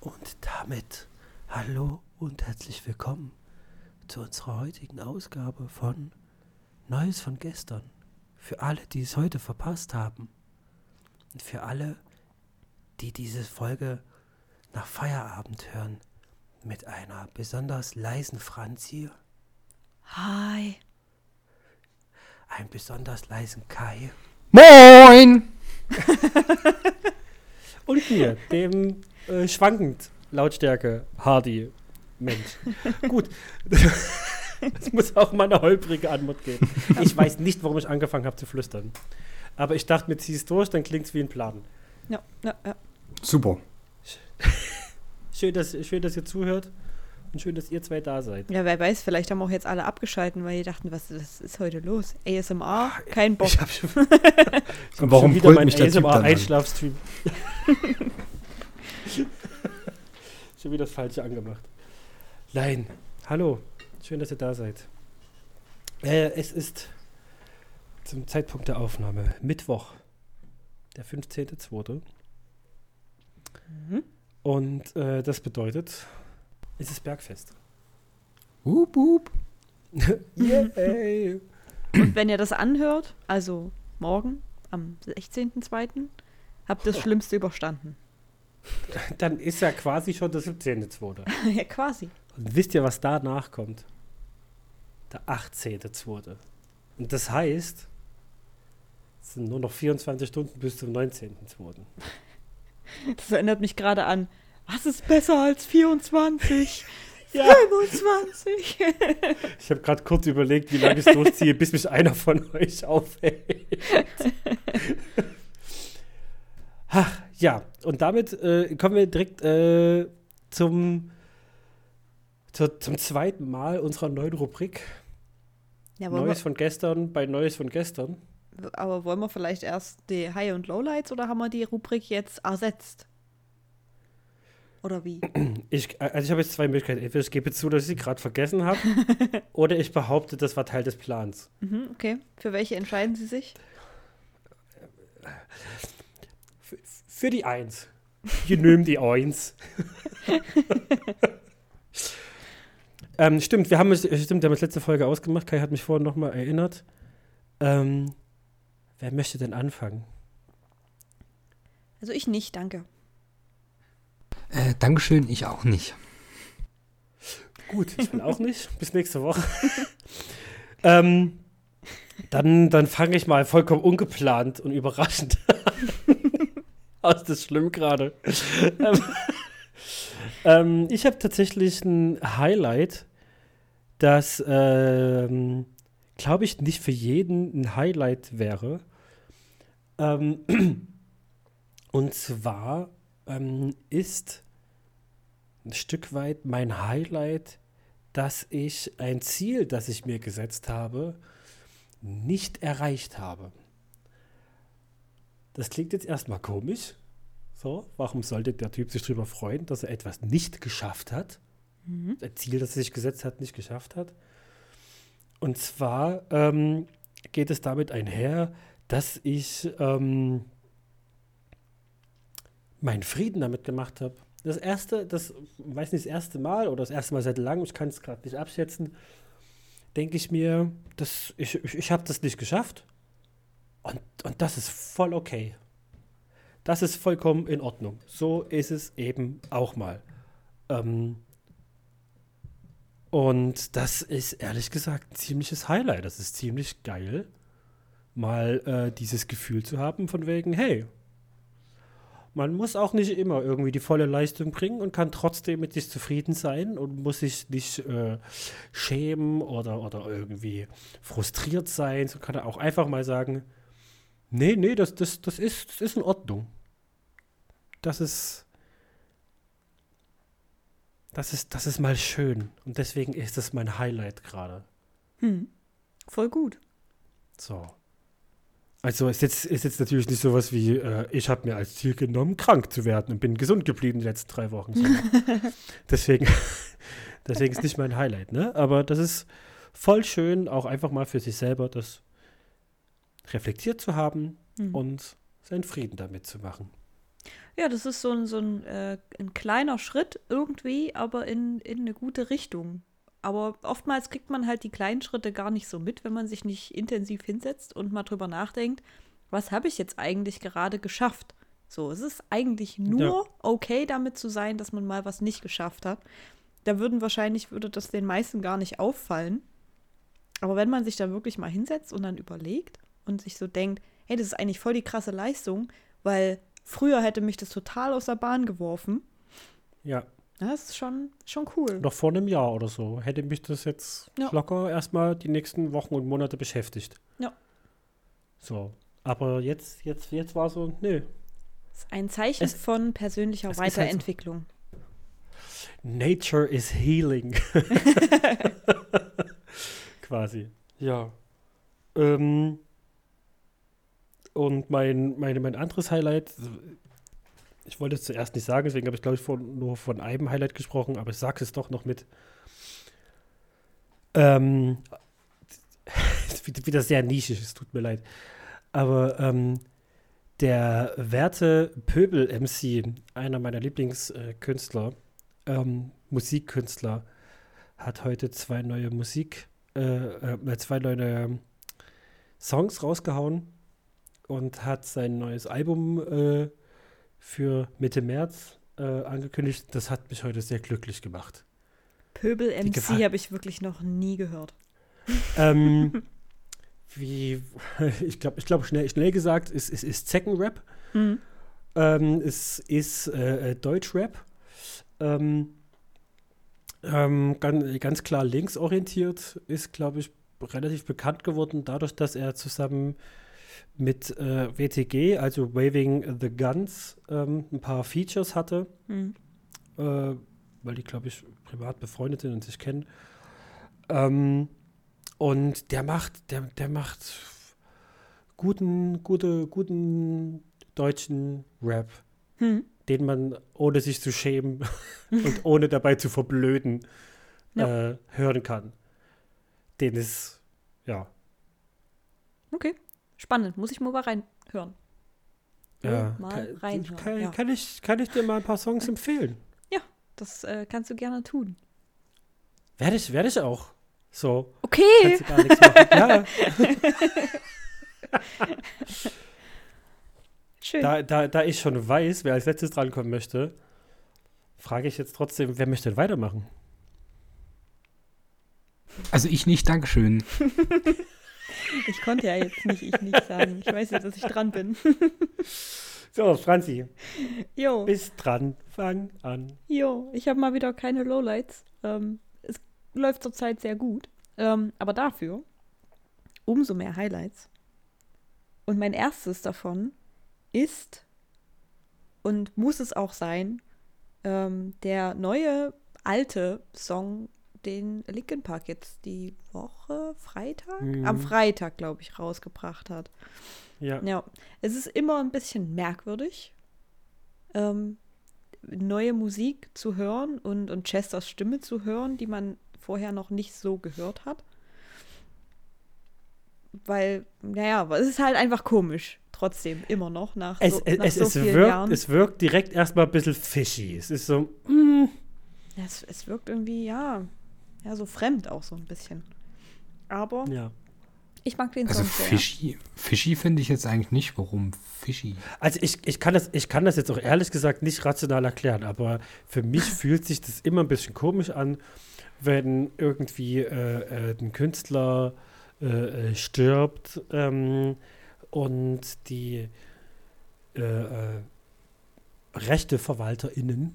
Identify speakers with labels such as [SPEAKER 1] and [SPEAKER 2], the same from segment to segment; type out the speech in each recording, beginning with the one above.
[SPEAKER 1] Und damit hallo und herzlich willkommen zu unserer heutigen Ausgabe von Neues von gestern. Für alle, die es heute verpasst haben. Und für alle, die diese Folge nach Feierabend hören. Mit einer besonders leisen Franzi,
[SPEAKER 2] Hi.
[SPEAKER 1] einem besonders leisen Kai
[SPEAKER 3] Moin!
[SPEAKER 4] Und mir, dem äh, schwankend Lautstärke Hardy Mensch. Gut. Es muss auch mal eine holprige Antwort geben. Ich weiß nicht, warum ich angefangen habe zu flüstern. Aber ich dachte, mir zieh's durch, dann klingt es wie ein Plan.
[SPEAKER 2] Ja, ja, ja.
[SPEAKER 3] Super.
[SPEAKER 4] Schön dass, schön, dass ihr zuhört und schön, dass ihr zwei da seid.
[SPEAKER 2] Ja, wer weiß, vielleicht haben auch jetzt alle abgeschalten, weil die dachten, was, was ist heute los? ASMR? Kein Bock.
[SPEAKER 4] Ich habe schon, ich hab
[SPEAKER 3] Und warum
[SPEAKER 4] schon wieder meinen? ASMR-Einschlafstream. schon wieder das Falsche angemacht. Nein, hallo. Schön, dass ihr da seid. Äh, es ist zum Zeitpunkt der Aufnahme Mittwoch, der 15.02.
[SPEAKER 2] Mhm.
[SPEAKER 4] Und äh, das bedeutet, es ist Bergfest.
[SPEAKER 3] Hup, hup.
[SPEAKER 4] Yay!
[SPEAKER 2] Und wenn ihr das anhört, also morgen am 16.02., habt ihr das Schlimmste überstanden.
[SPEAKER 4] Dann ist ja quasi schon der 17.02.
[SPEAKER 2] ja, quasi.
[SPEAKER 4] Und wisst ihr, was danach kommt? Der 18.02. Und das heißt, es sind nur noch 24 Stunden bis zum 19.02.
[SPEAKER 2] Das erinnert mich gerade an, was ist besser als 24?
[SPEAKER 4] Ja.
[SPEAKER 2] 25.
[SPEAKER 4] Ich habe gerade kurz überlegt, wie lange ich es durchziehe, bis mich einer von euch aufhält. Ach, ja, und damit äh, kommen wir direkt äh, zum, zur, zum zweiten Mal unserer neuen Rubrik.
[SPEAKER 2] ja,
[SPEAKER 4] Neues
[SPEAKER 2] wir,
[SPEAKER 4] von gestern bei Neues von gestern.
[SPEAKER 2] aber wollen wir vielleicht erst die High- und Lowlights oder haben wir die Rubrik jetzt ersetzt? Oder wie?
[SPEAKER 4] Ich, also ich habe jetzt zwei Möglichkeiten. Entweder ich gebe zu, dass ich sie gerade vergessen habe, oder ich behaupte, das war Teil des Plans.
[SPEAKER 2] Mhm, okay. Für welche entscheiden Sie sich?
[SPEAKER 4] Für, für die Eins. Je nimm die Eins. ähm, stimmt, wir haben es, stimmt, wir haben es letzte Folge ausgemacht. Kai hat mich vorhin nochmal erinnert. Ähm, wer möchte denn anfangen?
[SPEAKER 2] Also ich nicht, danke.
[SPEAKER 3] Äh, Dankeschön, ich auch nicht.
[SPEAKER 4] Gut, ich will auch nicht. Bis nächste Woche. ähm, dann dann fange ich mal vollkommen ungeplant und überraschend an. Aus das schlimm gerade. ähm, ähm, ich habe tatsächlich ein Highlight, das, ähm, glaube ich, nicht für jeden ein Highlight wäre. Ähm, und zwar ähm, ist ein Stück weit mein Highlight, dass ich ein Ziel, das ich mir gesetzt habe, nicht erreicht habe. Das klingt jetzt erstmal komisch. So, warum sollte der Typ sich darüber freuen, dass er etwas nicht geschafft hat?
[SPEAKER 2] Mhm.
[SPEAKER 4] Ein Ziel, das er sich gesetzt hat, nicht geschafft hat. Und zwar ähm, geht es damit einher, dass ich ähm, meinen Frieden damit gemacht habe. Das erste, das weiß nicht, das erste Mal oder das erste Mal seit langem, ich kann es gerade nicht abschätzen, denke ich mir, das, ich, ich, ich habe das nicht geschafft. Und, und das ist voll okay. Das ist vollkommen in Ordnung. So ist es eben auch mal. Ähm, und das ist ehrlich gesagt ein ziemliches Highlight. Das ist ziemlich geil, mal äh, dieses Gefühl zu haben von wegen, hey, man muss auch nicht immer irgendwie die volle Leistung bringen und kann trotzdem mit sich zufrieden sein und muss sich nicht äh, schämen oder, oder irgendwie frustriert sein. So kann er auch einfach mal sagen, nee, nee, das, das, das, ist, das ist in Ordnung. Das ist, das ist, das ist mal schön. Und deswegen ist es mein Highlight gerade.
[SPEAKER 2] Hm. Voll gut.
[SPEAKER 4] So. Also ist jetzt, ist jetzt natürlich nicht sowas wie, äh, ich habe mir als Ziel genommen, krank zu werden und bin gesund geblieben die letzten drei Wochen. So. deswegen, deswegen ist nicht mein Highlight, ne? Aber das ist voll schön, auch einfach mal für sich selber das reflektiert zu haben
[SPEAKER 2] Hm.
[SPEAKER 4] und seinen Frieden damit zu machen.
[SPEAKER 2] Ja, das ist so ein, so ein, äh, ein kleiner Schritt irgendwie, aber in, in eine gute Richtung. Aber oftmals kriegt man halt die kleinen Schritte gar nicht so mit, wenn man sich nicht intensiv hinsetzt und mal drüber nachdenkt, was habe ich jetzt eigentlich gerade geschafft? So, es ist eigentlich nur
[SPEAKER 4] Ja.
[SPEAKER 2] okay damit zu sein, dass man mal was nicht geschafft hat. Da würden wahrscheinlich, würde das den meisten gar nicht auffallen. Aber wenn man sich da wirklich mal hinsetzt und dann überlegt und sich so denkt, hey, das ist eigentlich voll die krasse Leistung, weil früher hätte mich das total aus der Bahn geworfen.
[SPEAKER 4] Ja,
[SPEAKER 2] Das ist schon, schon cool.
[SPEAKER 4] noch vor einem Jahr oder so hätte mich das jetzt
[SPEAKER 2] Ja.
[SPEAKER 4] locker erstmal die nächsten Wochen und Monate beschäftigt.
[SPEAKER 2] Ja.
[SPEAKER 4] So. Aber jetzt, jetzt, jetzt war so, nö.
[SPEAKER 2] Das ist ein Zeichen
[SPEAKER 4] Es-
[SPEAKER 2] von persönlicher
[SPEAKER 4] ist halt so.
[SPEAKER 2] Weiterentwicklung.
[SPEAKER 4] Nature is healing. Quasi. Ja. Ähm, und mein, meine, mein anderes Highlight, ich wollte es zuerst nicht sagen, deswegen habe ich, glaube ich, von, nur von einem Highlight gesprochen, aber ich sage es doch noch mit. Ähm, wieder sehr nischig, es tut mir leid. Aber ähm, der Werte Pöbel-MC, einer meiner Lieblingskünstler, ähm, Musikkünstler, hat heute zwei neue Musik, äh, äh, zwei neue Songs rausgehauen und hat sein neues Album äh, für Mitte März äh, angekündigt. Das hat mich heute sehr glücklich gemacht.
[SPEAKER 2] Pöbel MC habe ich wirklich noch nie gehört.
[SPEAKER 4] ähm, wie, ich glaube, ich glaub, schnell, schnell gesagt, ist, ist, ist Zeckenrap.
[SPEAKER 2] Mhm.
[SPEAKER 4] Ähm, es ist äh, äh, Deutschrap. Ähm, ähm, ganz, ganz klar linksorientiert, ist, glaube ich, relativ bekannt geworden, dadurch, dass er zusammen mit äh, WTG, also Waving the Guns, ähm, ein paar Features hatte,
[SPEAKER 2] Mhm.
[SPEAKER 4] äh, weil die, glaube ich, privat befreundet sind und sich kennen. Ähm, und der macht, der, der macht guten, gute, guten deutschen Rap,
[SPEAKER 2] Hm.
[SPEAKER 4] den man ohne sich zu schämen und ohne dabei zu verblöden
[SPEAKER 2] Ja.
[SPEAKER 4] äh, hören kann. Den ist, ja,
[SPEAKER 2] Okay. Spannend. Muss ich mal mal reinhören.
[SPEAKER 4] ja
[SPEAKER 2] mal
[SPEAKER 4] kann,
[SPEAKER 2] reinhören,
[SPEAKER 4] kann,
[SPEAKER 2] ja.
[SPEAKER 4] kann, ich, kann ich dir mal ein paar Songs empfehlen.
[SPEAKER 2] Das äh, kannst du gerne tun.
[SPEAKER 4] Werde ich, werde ich auch. So,
[SPEAKER 2] Okay.
[SPEAKER 4] kannst du gar nichts machen. Ja,
[SPEAKER 2] Schön.
[SPEAKER 4] da, da, da ich schon weiß, wer als letztes drankommen möchte, frage ich jetzt trotzdem, wer möchte denn weitermachen?
[SPEAKER 3] Also ich nicht, Dankeschön.
[SPEAKER 2] Ich konnte ja jetzt nicht ich nicht sagen. Ich weiß ja, dass ich dran bin.
[SPEAKER 4] So, Franzi,
[SPEAKER 2] Jo.
[SPEAKER 4] bist dran. Fang an.
[SPEAKER 2] Jo, ich habe mal wieder keine Lowlights. Ähm, es läuft zurzeit sehr gut. Ähm, aber dafür umso mehr Highlights. Und mein erstes davon ist und muss es auch sein, ähm, der neue alte Song, den Linkin Park jetzt die Woche Freitag?
[SPEAKER 4] Mhm.
[SPEAKER 2] Am Freitag, glaube ich, rausgebracht hat.
[SPEAKER 4] Ja.
[SPEAKER 2] Ja, es ist immer ein bisschen merkwürdig, ähm, neue Musik zu hören und, und Chesters Stimme zu hören, die man vorher noch nicht so gehört hat. Weil, naja, es ist halt einfach komisch, trotzdem, immer noch, nach
[SPEAKER 4] Es,
[SPEAKER 2] so,
[SPEAKER 4] es,
[SPEAKER 2] nach
[SPEAKER 4] es,
[SPEAKER 2] so
[SPEAKER 4] es,
[SPEAKER 2] vielen
[SPEAKER 4] wirkt,
[SPEAKER 2] Jahren.
[SPEAKER 4] es wirkt direkt erstmal ein bisschen fishy. Es ist so, mm,
[SPEAKER 2] es, es wirkt irgendwie, ja, ja, so fremd auch so ein bisschen. Aber
[SPEAKER 4] ja.
[SPEAKER 2] ich mag den
[SPEAKER 3] Also
[SPEAKER 2] Song sehr.
[SPEAKER 3] fishy, fishy finde ich jetzt eigentlich nicht. Warum fishy?
[SPEAKER 4] Also ich, ich, kann das, ich kann das jetzt auch ehrlich gesagt nicht rational erklären, aber für mich fühlt sich das immer ein bisschen komisch an, wenn irgendwie äh, äh, ein Künstler äh, äh, stirbt ähm, und die äh, äh, RechteverwalterInnen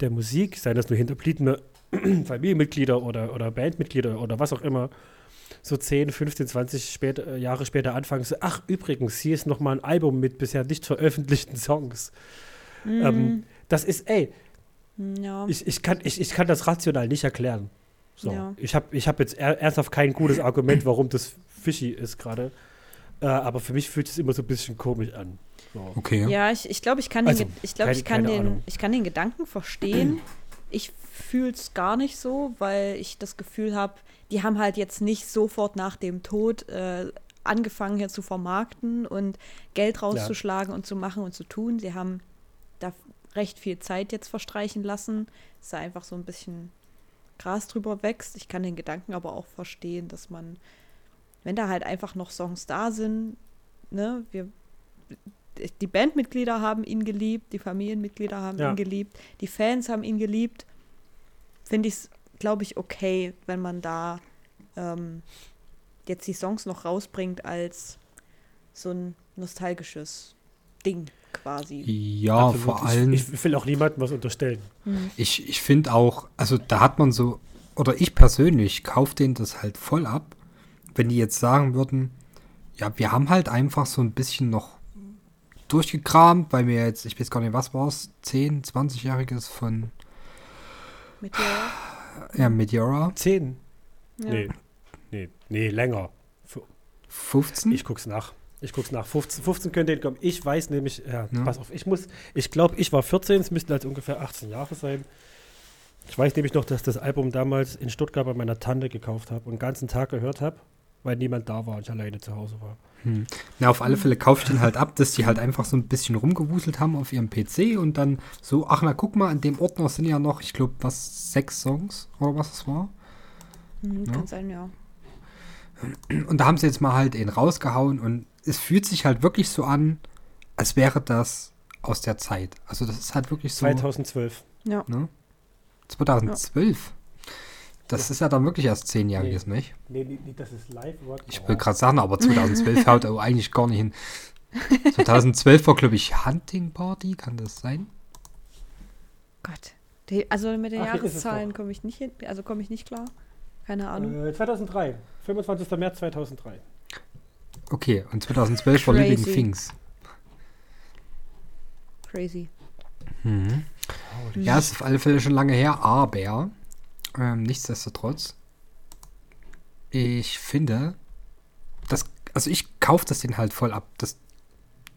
[SPEAKER 4] der Musik, seien das nur hinterbliebene Familienmitglieder oder, oder Bandmitglieder oder was auch immer, so 10, 15, 20 später, Jahre später anfangen, so, ach übrigens, hier ist noch mal ein Album mit bisher nicht veröffentlichten Songs. Ähm, das ist, ey,
[SPEAKER 2] Mm, ja.
[SPEAKER 4] ich, ich, kann, ich, ich kann das rational nicht erklären. So.
[SPEAKER 2] Ja.
[SPEAKER 4] Ich habe ich hab jetzt er, ernsthaft kein gutes Argument, warum das fishy ist gerade. Äh, aber für mich fühlt es immer so ein bisschen komisch an. So.
[SPEAKER 3] Okay.
[SPEAKER 2] Ja, ich, ich glaube, ich kann,
[SPEAKER 4] Also,
[SPEAKER 2] den, ich, glaub,
[SPEAKER 4] keine-
[SPEAKER 2] ich, kann
[SPEAKER 4] keine
[SPEAKER 2] den,
[SPEAKER 4] Ahnung.
[SPEAKER 2] ich kann den Gedanken verstehen. Ich fühle es gar nicht so, weil ich das Gefühl habe, die haben halt jetzt nicht sofort nach dem Tod äh, angefangen hier zu vermarkten und Geld rauszuschlagen und zu machen und zu tun. Sie haben recht viel Zeit jetzt verstreichen lassen, dass da einfach so ein bisschen Gras drüber wächst. Ich kann den Gedanken aber auch verstehen, dass man, wenn da halt einfach noch Songs da sind, ne, wir, die Bandmitglieder haben ihn geliebt, die Familienmitglieder haben
[SPEAKER 4] Ja.
[SPEAKER 2] ihn geliebt, die Fans haben ihn geliebt, finde ich es, glaube ich, okay, wenn man da ähm, jetzt die Songs noch rausbringt als so ein nostalgisches Ding quasi.
[SPEAKER 3] Ja,
[SPEAKER 4] Absolut.
[SPEAKER 3] vor
[SPEAKER 4] Ich-
[SPEAKER 3] allem.
[SPEAKER 4] Ich, will auch niemandem was unterstellen.
[SPEAKER 3] Ich, ich finde auch, also da hat man so, oder ich persönlich kaufe denen das halt voll ab, wenn die jetzt sagen würden, ja, wir haben halt einfach so ein bisschen noch durchgekramt, weil wir jetzt, ich weiß gar nicht, was war es, 10, 20-jähriges von
[SPEAKER 2] der,
[SPEAKER 3] ja, Meteora,
[SPEAKER 4] Zehn?
[SPEAKER 2] ja.
[SPEAKER 4] Nee. Nee, nee, länger. F-
[SPEAKER 3] 15?
[SPEAKER 4] Ich guck's nach. Ich guck's nach. 15, 15 könnte hinkommen. Ich weiß nämlich, ja,
[SPEAKER 3] Ja.
[SPEAKER 4] pass auf, ich muss, ich glaube, ich war 14, es müssten also ungefähr 18 Jahre sein. Ich weiß nämlich noch, dass ich das Album damals in Stuttgart bei meiner Tante gekauft habe und den ganzen Tag gehört habe, weil niemand da war und ich alleine zu Hause war.
[SPEAKER 3] Hm. Na, auf alle Fälle kaufe ich den halt ab, dass die halt einfach so ein bisschen rumgewuselt haben auf ihrem PC und dann so, ach na, guck mal, in dem Ordner sind ja noch, ich glaube, was, sechs Songs oder was es war.
[SPEAKER 2] Mhm,
[SPEAKER 3] Ja.
[SPEAKER 2] Kann sein, ja.
[SPEAKER 3] Und da haben sie jetzt mal halt ihn rausgehauen und es fühlt sich halt wirklich so an, als wäre das aus der Zeit. Also das ist halt wirklich so.
[SPEAKER 4] 2012.
[SPEAKER 2] Ja.
[SPEAKER 3] Ne? 2012. Das ist ja dann wirklich erst zehnjähriges, nicht?
[SPEAKER 4] Nee, nee, nee, das ist live. Rock.
[SPEAKER 3] Ich will gerade sagen, aber 2012 haut er eigentlich gar nicht hin. 2012 war, glaube ich, Hunting Party, kann das sein?
[SPEAKER 2] Gott. Die, also mit den
[SPEAKER 4] Ach,
[SPEAKER 2] Jahreszahlen komme ich nicht hin, also komme ich nicht klar. Keine Ahnung.
[SPEAKER 4] Äh, 2003. 25. März 2003.
[SPEAKER 3] Okay, und 2012 war Living
[SPEAKER 2] Crazy.
[SPEAKER 3] Things.
[SPEAKER 2] Crazy.
[SPEAKER 3] Mhm. Ja, ist auf alle Fälle schon lange her, aber ähm, nichtsdestotrotz, ich finde, das, also ich kaufe das den halt voll ab. Das,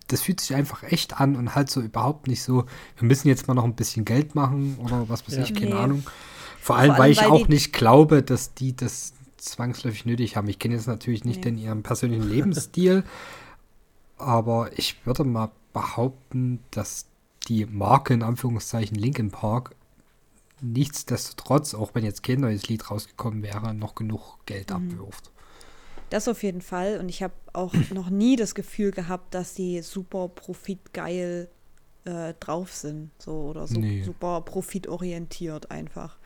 [SPEAKER 3] das fühlt sich einfach echt an und halt so überhaupt nicht so, wir müssen jetzt mal noch ein bisschen Geld machen oder was weiß
[SPEAKER 4] Ja.
[SPEAKER 3] ich, keine
[SPEAKER 2] Nee.
[SPEAKER 3] Ahnung. Vor allem,
[SPEAKER 2] allem,
[SPEAKER 3] weil ich
[SPEAKER 2] weil
[SPEAKER 3] auch nicht glaube, dass die das zwangsläufig nötig haben. Ich kenne jetzt natürlich nicht
[SPEAKER 2] Nee.
[SPEAKER 3] den ihren persönlichen Lebensstil, aber ich würde mal behaupten, dass die Marke in Anführungszeichen Linkin Park nichtsdestotrotz, auch wenn jetzt kein neues Lied rausgekommen wäre, noch genug Geld
[SPEAKER 2] Mhm.
[SPEAKER 3] abwirft.
[SPEAKER 2] Das auf jeden Fall. Und ich habe auch noch nie das Gefühl gehabt, dass die super profitgeil äh, drauf sind. So oder so,
[SPEAKER 3] Nee.
[SPEAKER 2] super profitorientiert einfach.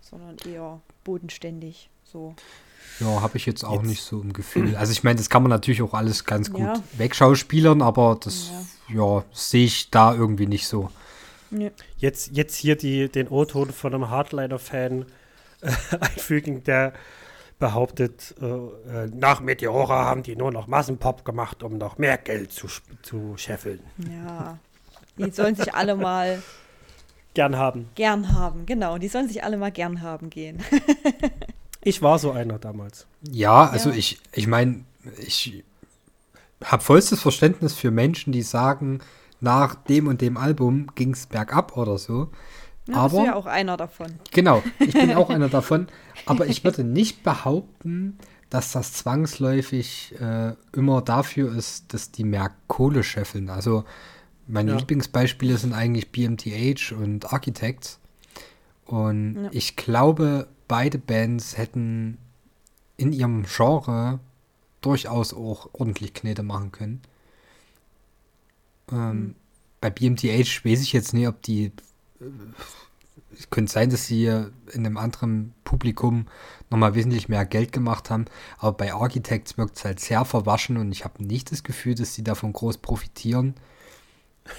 [SPEAKER 2] Sondern eher bodenständig. So.
[SPEAKER 3] Ja, habe ich jetzt auch
[SPEAKER 4] Jetzt-
[SPEAKER 3] nicht so im Gefühl. Also ich meine, das kann man natürlich auch alles ganz gut
[SPEAKER 2] Ja.
[SPEAKER 3] wegschauspielern, aber das, ja, sehe ich da irgendwie nicht so.
[SPEAKER 2] Ja.
[SPEAKER 4] Jetzt, jetzt hier die, den O-Ton von einem Hardliner-Fan äh, einfügen, der behauptet, äh, äh, nach Meteora haben die nur noch Massenpop gemacht, um noch mehr Geld zu, zu scheffeln.
[SPEAKER 2] ja. Die sollen sich alle mal
[SPEAKER 4] Gern haben.
[SPEAKER 2] gern haben. Genau, die sollen sich alle mal gern haben gehen.
[SPEAKER 4] Ich war so einer damals.
[SPEAKER 3] Ja, also
[SPEAKER 2] Ja.
[SPEAKER 3] ich, ich meine, ich habe vollstes Verständnis für Menschen, die sagen, nach dem und dem Album ging es bergab oder so.
[SPEAKER 2] Ja, bist du
[SPEAKER 3] aber
[SPEAKER 2] ja auch einer davon.
[SPEAKER 3] Genau, ich bin auch einer davon. Aber ich würde nicht behaupten, dass das zwangsläufig äh, immer dafür ist, dass die mehr Kohle scheffeln. Also meine
[SPEAKER 4] Ja.
[SPEAKER 3] Lieblingsbeispiele sind eigentlich BMTH und Architects. Und
[SPEAKER 2] Ja.
[SPEAKER 3] ich glaube, beide Bands hätten in ihrem Genre durchaus auch ordentlich Knete machen können. Ähm,
[SPEAKER 2] Mhm.
[SPEAKER 3] Bei BMTH weiß ich jetzt nicht, ob die es könnte sein, dass sie in einem anderen Publikum nochmal wesentlich mehr Geld gemacht haben. Aber bei Architects wirkt es halt sehr verwaschen und ich habe nicht das Gefühl, dass sie davon groß profitieren.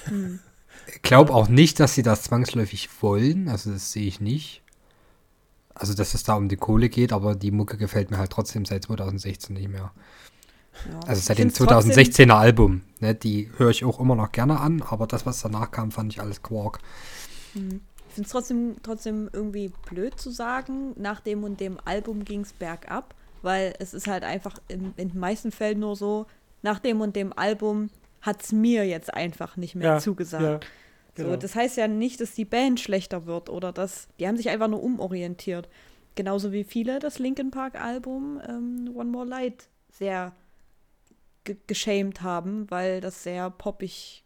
[SPEAKER 2] Hm.
[SPEAKER 3] Ich glaube auch nicht, dass sie das zwangsläufig wollen. Also das sehe ich nicht. Also, dass es da um die Kohle geht, aber die Mucke gefällt mir halt trotzdem seit 2016 nicht mehr.
[SPEAKER 2] Ja.
[SPEAKER 3] Also seit dem
[SPEAKER 2] find's trotzdem-
[SPEAKER 3] 2016er Album. Ne, die höre ich auch immer noch gerne an, aber das, was danach kam, fand ich alles Quark.
[SPEAKER 2] Hm. Ich finde es trotzdem, trotzdem irgendwie blöd zu sagen, nach dem und dem Album ging es bergab, weil es ist halt einfach in, in den meisten Fällen nur so, nach dem und dem Album hat es mir jetzt einfach nicht mehr
[SPEAKER 4] Ja,
[SPEAKER 2] zugesagt.
[SPEAKER 4] Ja,
[SPEAKER 2] So,
[SPEAKER 4] genau.
[SPEAKER 2] das heißt ja nicht, dass die Band schlechter wird oder dass die haben sich einfach nur umorientiert. Genauso wie viele das Linkin Park Album ähm, One More Light sehr ge geschämt haben, weil das sehr poppig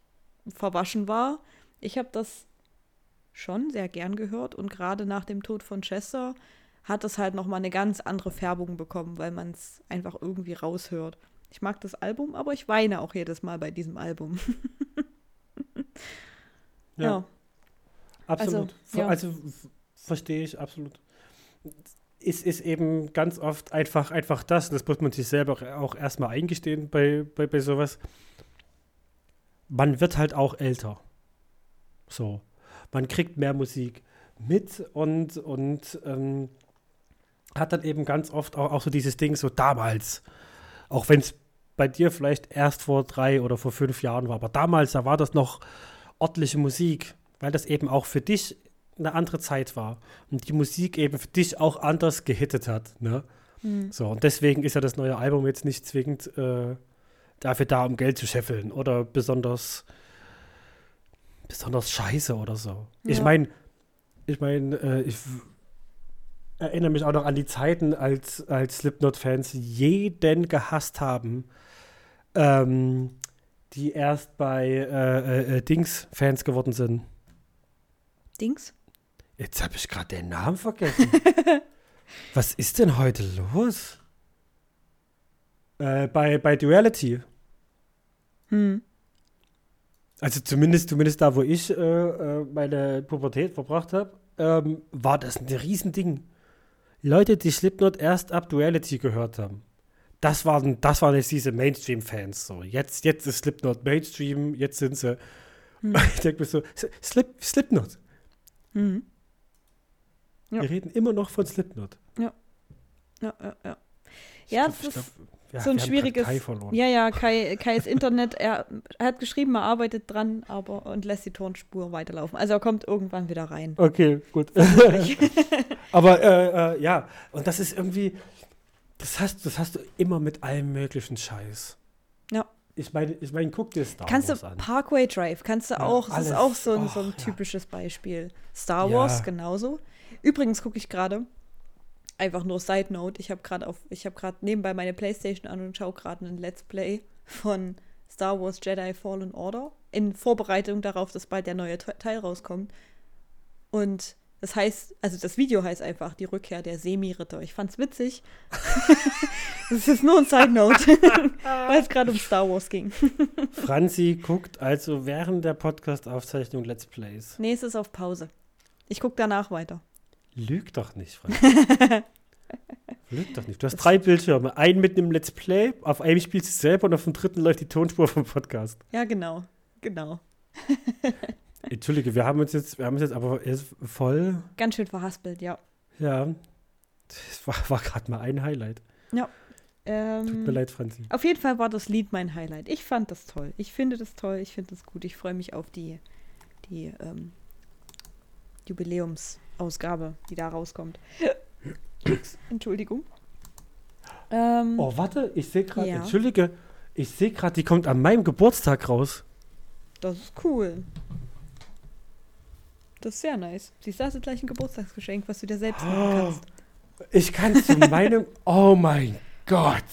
[SPEAKER 2] verwaschen war. Ich habe das schon sehr gern gehört und gerade nach dem Tod von Chester hat es halt nochmal eine ganz andere Färbung bekommen, weil man es einfach irgendwie raushört. Ich mag das Album, aber ich weine auch jedes Mal bei diesem Album.
[SPEAKER 4] Ja.
[SPEAKER 2] ja.
[SPEAKER 4] Absolut.
[SPEAKER 2] Also,
[SPEAKER 4] Also,
[SPEAKER 2] ja.
[SPEAKER 4] f- verstehe ich absolut. Es ist eben ganz oft einfach, einfach das, und das muss man sich selber auch erstmal eingestehen bei, bei, bei sowas. Man wird halt auch älter. So. Man kriegt mehr Musik mit und, und ähm, hat dann eben ganz oft auch, auch so dieses Ding, so damals. Auch wenn es bei dir vielleicht erst vor drei oder vor fünf Jahren war, aber damals, da war das noch ordentliche Musik, weil das eben auch für dich eine andere Zeit war und die Musik eben für dich auch anders gehittet hat. Ne?
[SPEAKER 2] Hm.
[SPEAKER 4] So, und deswegen ist ja das neue Album jetzt nicht zwingend äh, dafür da, um Geld zu scheffeln oder besonders besonders scheiße oder so. Ich
[SPEAKER 2] Ja.
[SPEAKER 4] meine, ich meine, äh, ich erinnere mich auch noch an die Zeiten, als, als Slipknot-Fans jeden gehasst haben, ähm, die erst bei äh, äh, äh, Dings-Fans geworden sind.
[SPEAKER 2] Dings?
[SPEAKER 4] Jetzt habe ich gerade den Namen vergessen. Was ist denn heute los? Äh, bei, bei Duality.
[SPEAKER 2] Hm.
[SPEAKER 4] Also zumindest, zumindest da, wo ich äh, äh, meine Pubertät verbracht habe, ähm, war das ein Riesending. Leute, die Slipknot erst ab Duality gehört haben. Das waren, das waren jetzt diese Mainstream-Fans. So. Jetzt, jetzt ist Slipknot Mainstream, jetzt sind sie.
[SPEAKER 2] Hm.
[SPEAKER 4] Ich denke mir so, Slip, Slipknot.
[SPEAKER 2] Hm. Ja.
[SPEAKER 4] Wir reden immer noch von Slipknot.
[SPEAKER 2] Ja, ja, ja.
[SPEAKER 4] Ich
[SPEAKER 2] Ja,
[SPEAKER 4] glaub-
[SPEAKER 2] das ist
[SPEAKER 4] glaub, ja,
[SPEAKER 2] so ein schwieriges-
[SPEAKER 4] Kai verloren.
[SPEAKER 2] Ja, ja, Kai, Kais Internet, er, er hat geschrieben, er arbeitet dran, aber und lässt die Tonspur weiterlaufen. Also er kommt irgendwann wieder rein.
[SPEAKER 4] Okay, gut. Aber äh, äh, ja, und das ist irgendwie, das hast, das hast du immer mit allem möglichen Scheiß.
[SPEAKER 2] Ja.
[SPEAKER 4] Ich meine, ich meine, guck dir Star
[SPEAKER 2] Kannst du
[SPEAKER 4] Wars an.
[SPEAKER 2] Parkway Drive, kannst du
[SPEAKER 4] Ja,
[SPEAKER 2] auch, das ist
[SPEAKER 4] alles.
[SPEAKER 2] auch so ein, so
[SPEAKER 4] Och,
[SPEAKER 2] ein
[SPEAKER 4] ja.
[SPEAKER 2] typisches Beispiel. Star
[SPEAKER 4] Ja.
[SPEAKER 2] Wars genauso. Übrigens gucke ich gerade, einfach nur Side Note, ich habe gerade auf, ich habe gerade nebenbei meine Playstation an und schaue gerade ein Let's Play von Star Wars Jedi Fallen Order in Vorbereitung darauf, dass bald der neue Te- Teil rauskommt. Und das heißt, also das Video heißt einfach die Rückkehr der Semi-Ritter. Ich fand's witzig. das ist nur ein Side Note, weil es gerade um Star Wars ging.
[SPEAKER 4] Franzi guckt also während der Podcast-Aufzeichnung Let's Plays.
[SPEAKER 2] Nee, es ist auf Pause. Ich gucke danach weiter.
[SPEAKER 4] Lüg doch nicht, Franzi. Lüg doch nicht. Du hast drei Bildschirme. Einen mit einem Let's Play, auf einem spielst du selber und auf dem dritten läuft die Tonspur vom Podcast.
[SPEAKER 2] Ja, genau. Genau.
[SPEAKER 4] Entschuldige, wir haben uns jetzt, wir haben uns jetzt aber voll,
[SPEAKER 2] Ganz schön verhaspelt, ja.
[SPEAKER 4] ja, das war, war gerade mal ein Highlight. Tut
[SPEAKER 2] Ähm,
[SPEAKER 4] mir leid, Franzi.
[SPEAKER 2] Auf jeden Fall war das Lied mein Highlight. Ich fand das toll. Ich finde das toll. Ich finde das gut. Ich freue mich auf die, die ähm, Jubiläumsausgabe, die da rauskommt. Entschuldigung. Ähm,
[SPEAKER 4] Oh, warte, ich sehe gerade,
[SPEAKER 2] Ja.
[SPEAKER 4] entschuldige, ich sehe gerade, die kommt an meinem Geburtstag raus.
[SPEAKER 2] Das ist cool. Das ist sehr nice. Siehst du, hast du gleich ein Geburtstagsgeschenk, was du dir selbst machen
[SPEAKER 4] Oh.
[SPEAKER 2] kannst.
[SPEAKER 4] Ich kann zu meinem, oh mein Gott.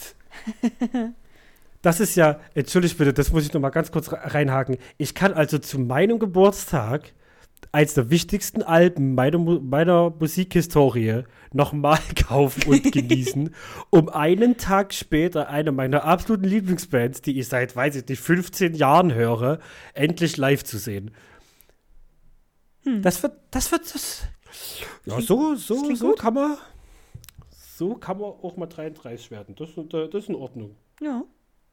[SPEAKER 4] Das ist ja, entschuldigt bitte, das muss ich noch mal ganz kurz re- reinhaken. Ich kann also zu meinem Geburtstag eins der wichtigsten Alben meiner, meiner Musikhistorie nochmal kaufen und genießen, um einen Tag später eine meiner absoluten Lieblingsbands, die ich seit, weiß ich nicht, 15 Jahren höre, endlich live zu sehen.
[SPEAKER 2] Hm.
[SPEAKER 4] Das wird, das wird, das, ja, so,
[SPEAKER 2] das
[SPEAKER 4] so, so
[SPEAKER 2] gut.
[SPEAKER 4] kann man, so kann man auch mal 33 werden. Das, das ist in Ordnung.
[SPEAKER 2] Ja,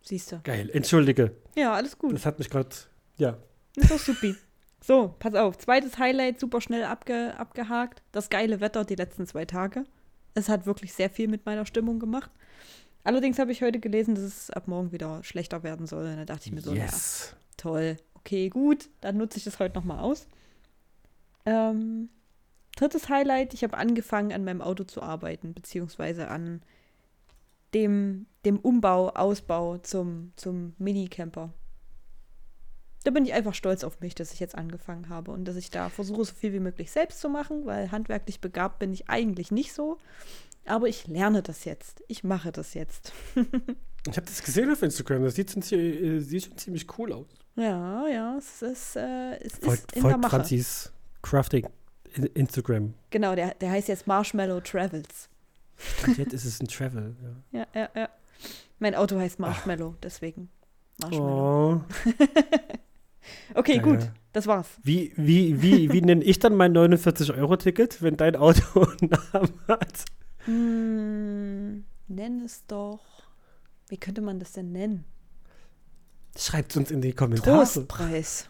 [SPEAKER 2] siehst du.
[SPEAKER 4] Geil, entschuldige.
[SPEAKER 2] Ja, alles gut.
[SPEAKER 4] Das hat mich gerade, ja.
[SPEAKER 2] Ist doch supi. So, pass auf. Zweites Highlight, super schnell abge abgehakt. Das geile Wetter die letzten zwei Tage. Es hat wirklich sehr viel mit meiner Stimmung gemacht. Allerdings habe ich heute gelesen, dass es ab morgen wieder schlechter werden soll. Und da dachte ich mir so, ja,
[SPEAKER 4] Yes.
[SPEAKER 2] toll. Okay, gut. Dann nutze ich das heute nochmal aus. Ähm, drittes Highlight, ich habe angefangen, an meinem Auto zu arbeiten, beziehungsweise an dem, dem Umbau, Ausbau zum, zum Minicamper. Da bin ich einfach stolz auf mich, dass ich jetzt angefangen habe und dass ich da versuche, so viel wie möglich selbst zu machen, weil handwerklich begabt bin ich eigentlich nicht so. Aber ich lerne das jetzt. Ich mache das jetzt.
[SPEAKER 4] Ich habe das gesehen auf Instagram. Das sieht schon, äh, sieht schon ziemlich cool aus.
[SPEAKER 2] Ja, ja, es ist, äh, es ist
[SPEAKER 4] Folgt,
[SPEAKER 2] in der
[SPEAKER 4] folgt
[SPEAKER 2] Mache.
[SPEAKER 4] Franzis Crafting in Instagram.
[SPEAKER 2] Genau, der, der heißt jetzt Marshmallow Travels.
[SPEAKER 4] Und jetzt ist es ein Travel. Ja.
[SPEAKER 2] Ja, ja, ja. Mein Auto heißt Marshmallow, deswegen. Marshmallow.
[SPEAKER 4] Oh.
[SPEAKER 2] Okay,
[SPEAKER 4] Ja,
[SPEAKER 2] gut,
[SPEAKER 4] ja.
[SPEAKER 2] das war's.
[SPEAKER 4] Wie, wie, wie, wie nenne ich dann mein 49-Euro-Ticket, wenn dein Auto einen Namen hat?
[SPEAKER 2] Hm, nenn es doch. Wie könnte man das denn nennen?
[SPEAKER 4] Schreibt uns in die Kommentare.
[SPEAKER 2] Trostpreis.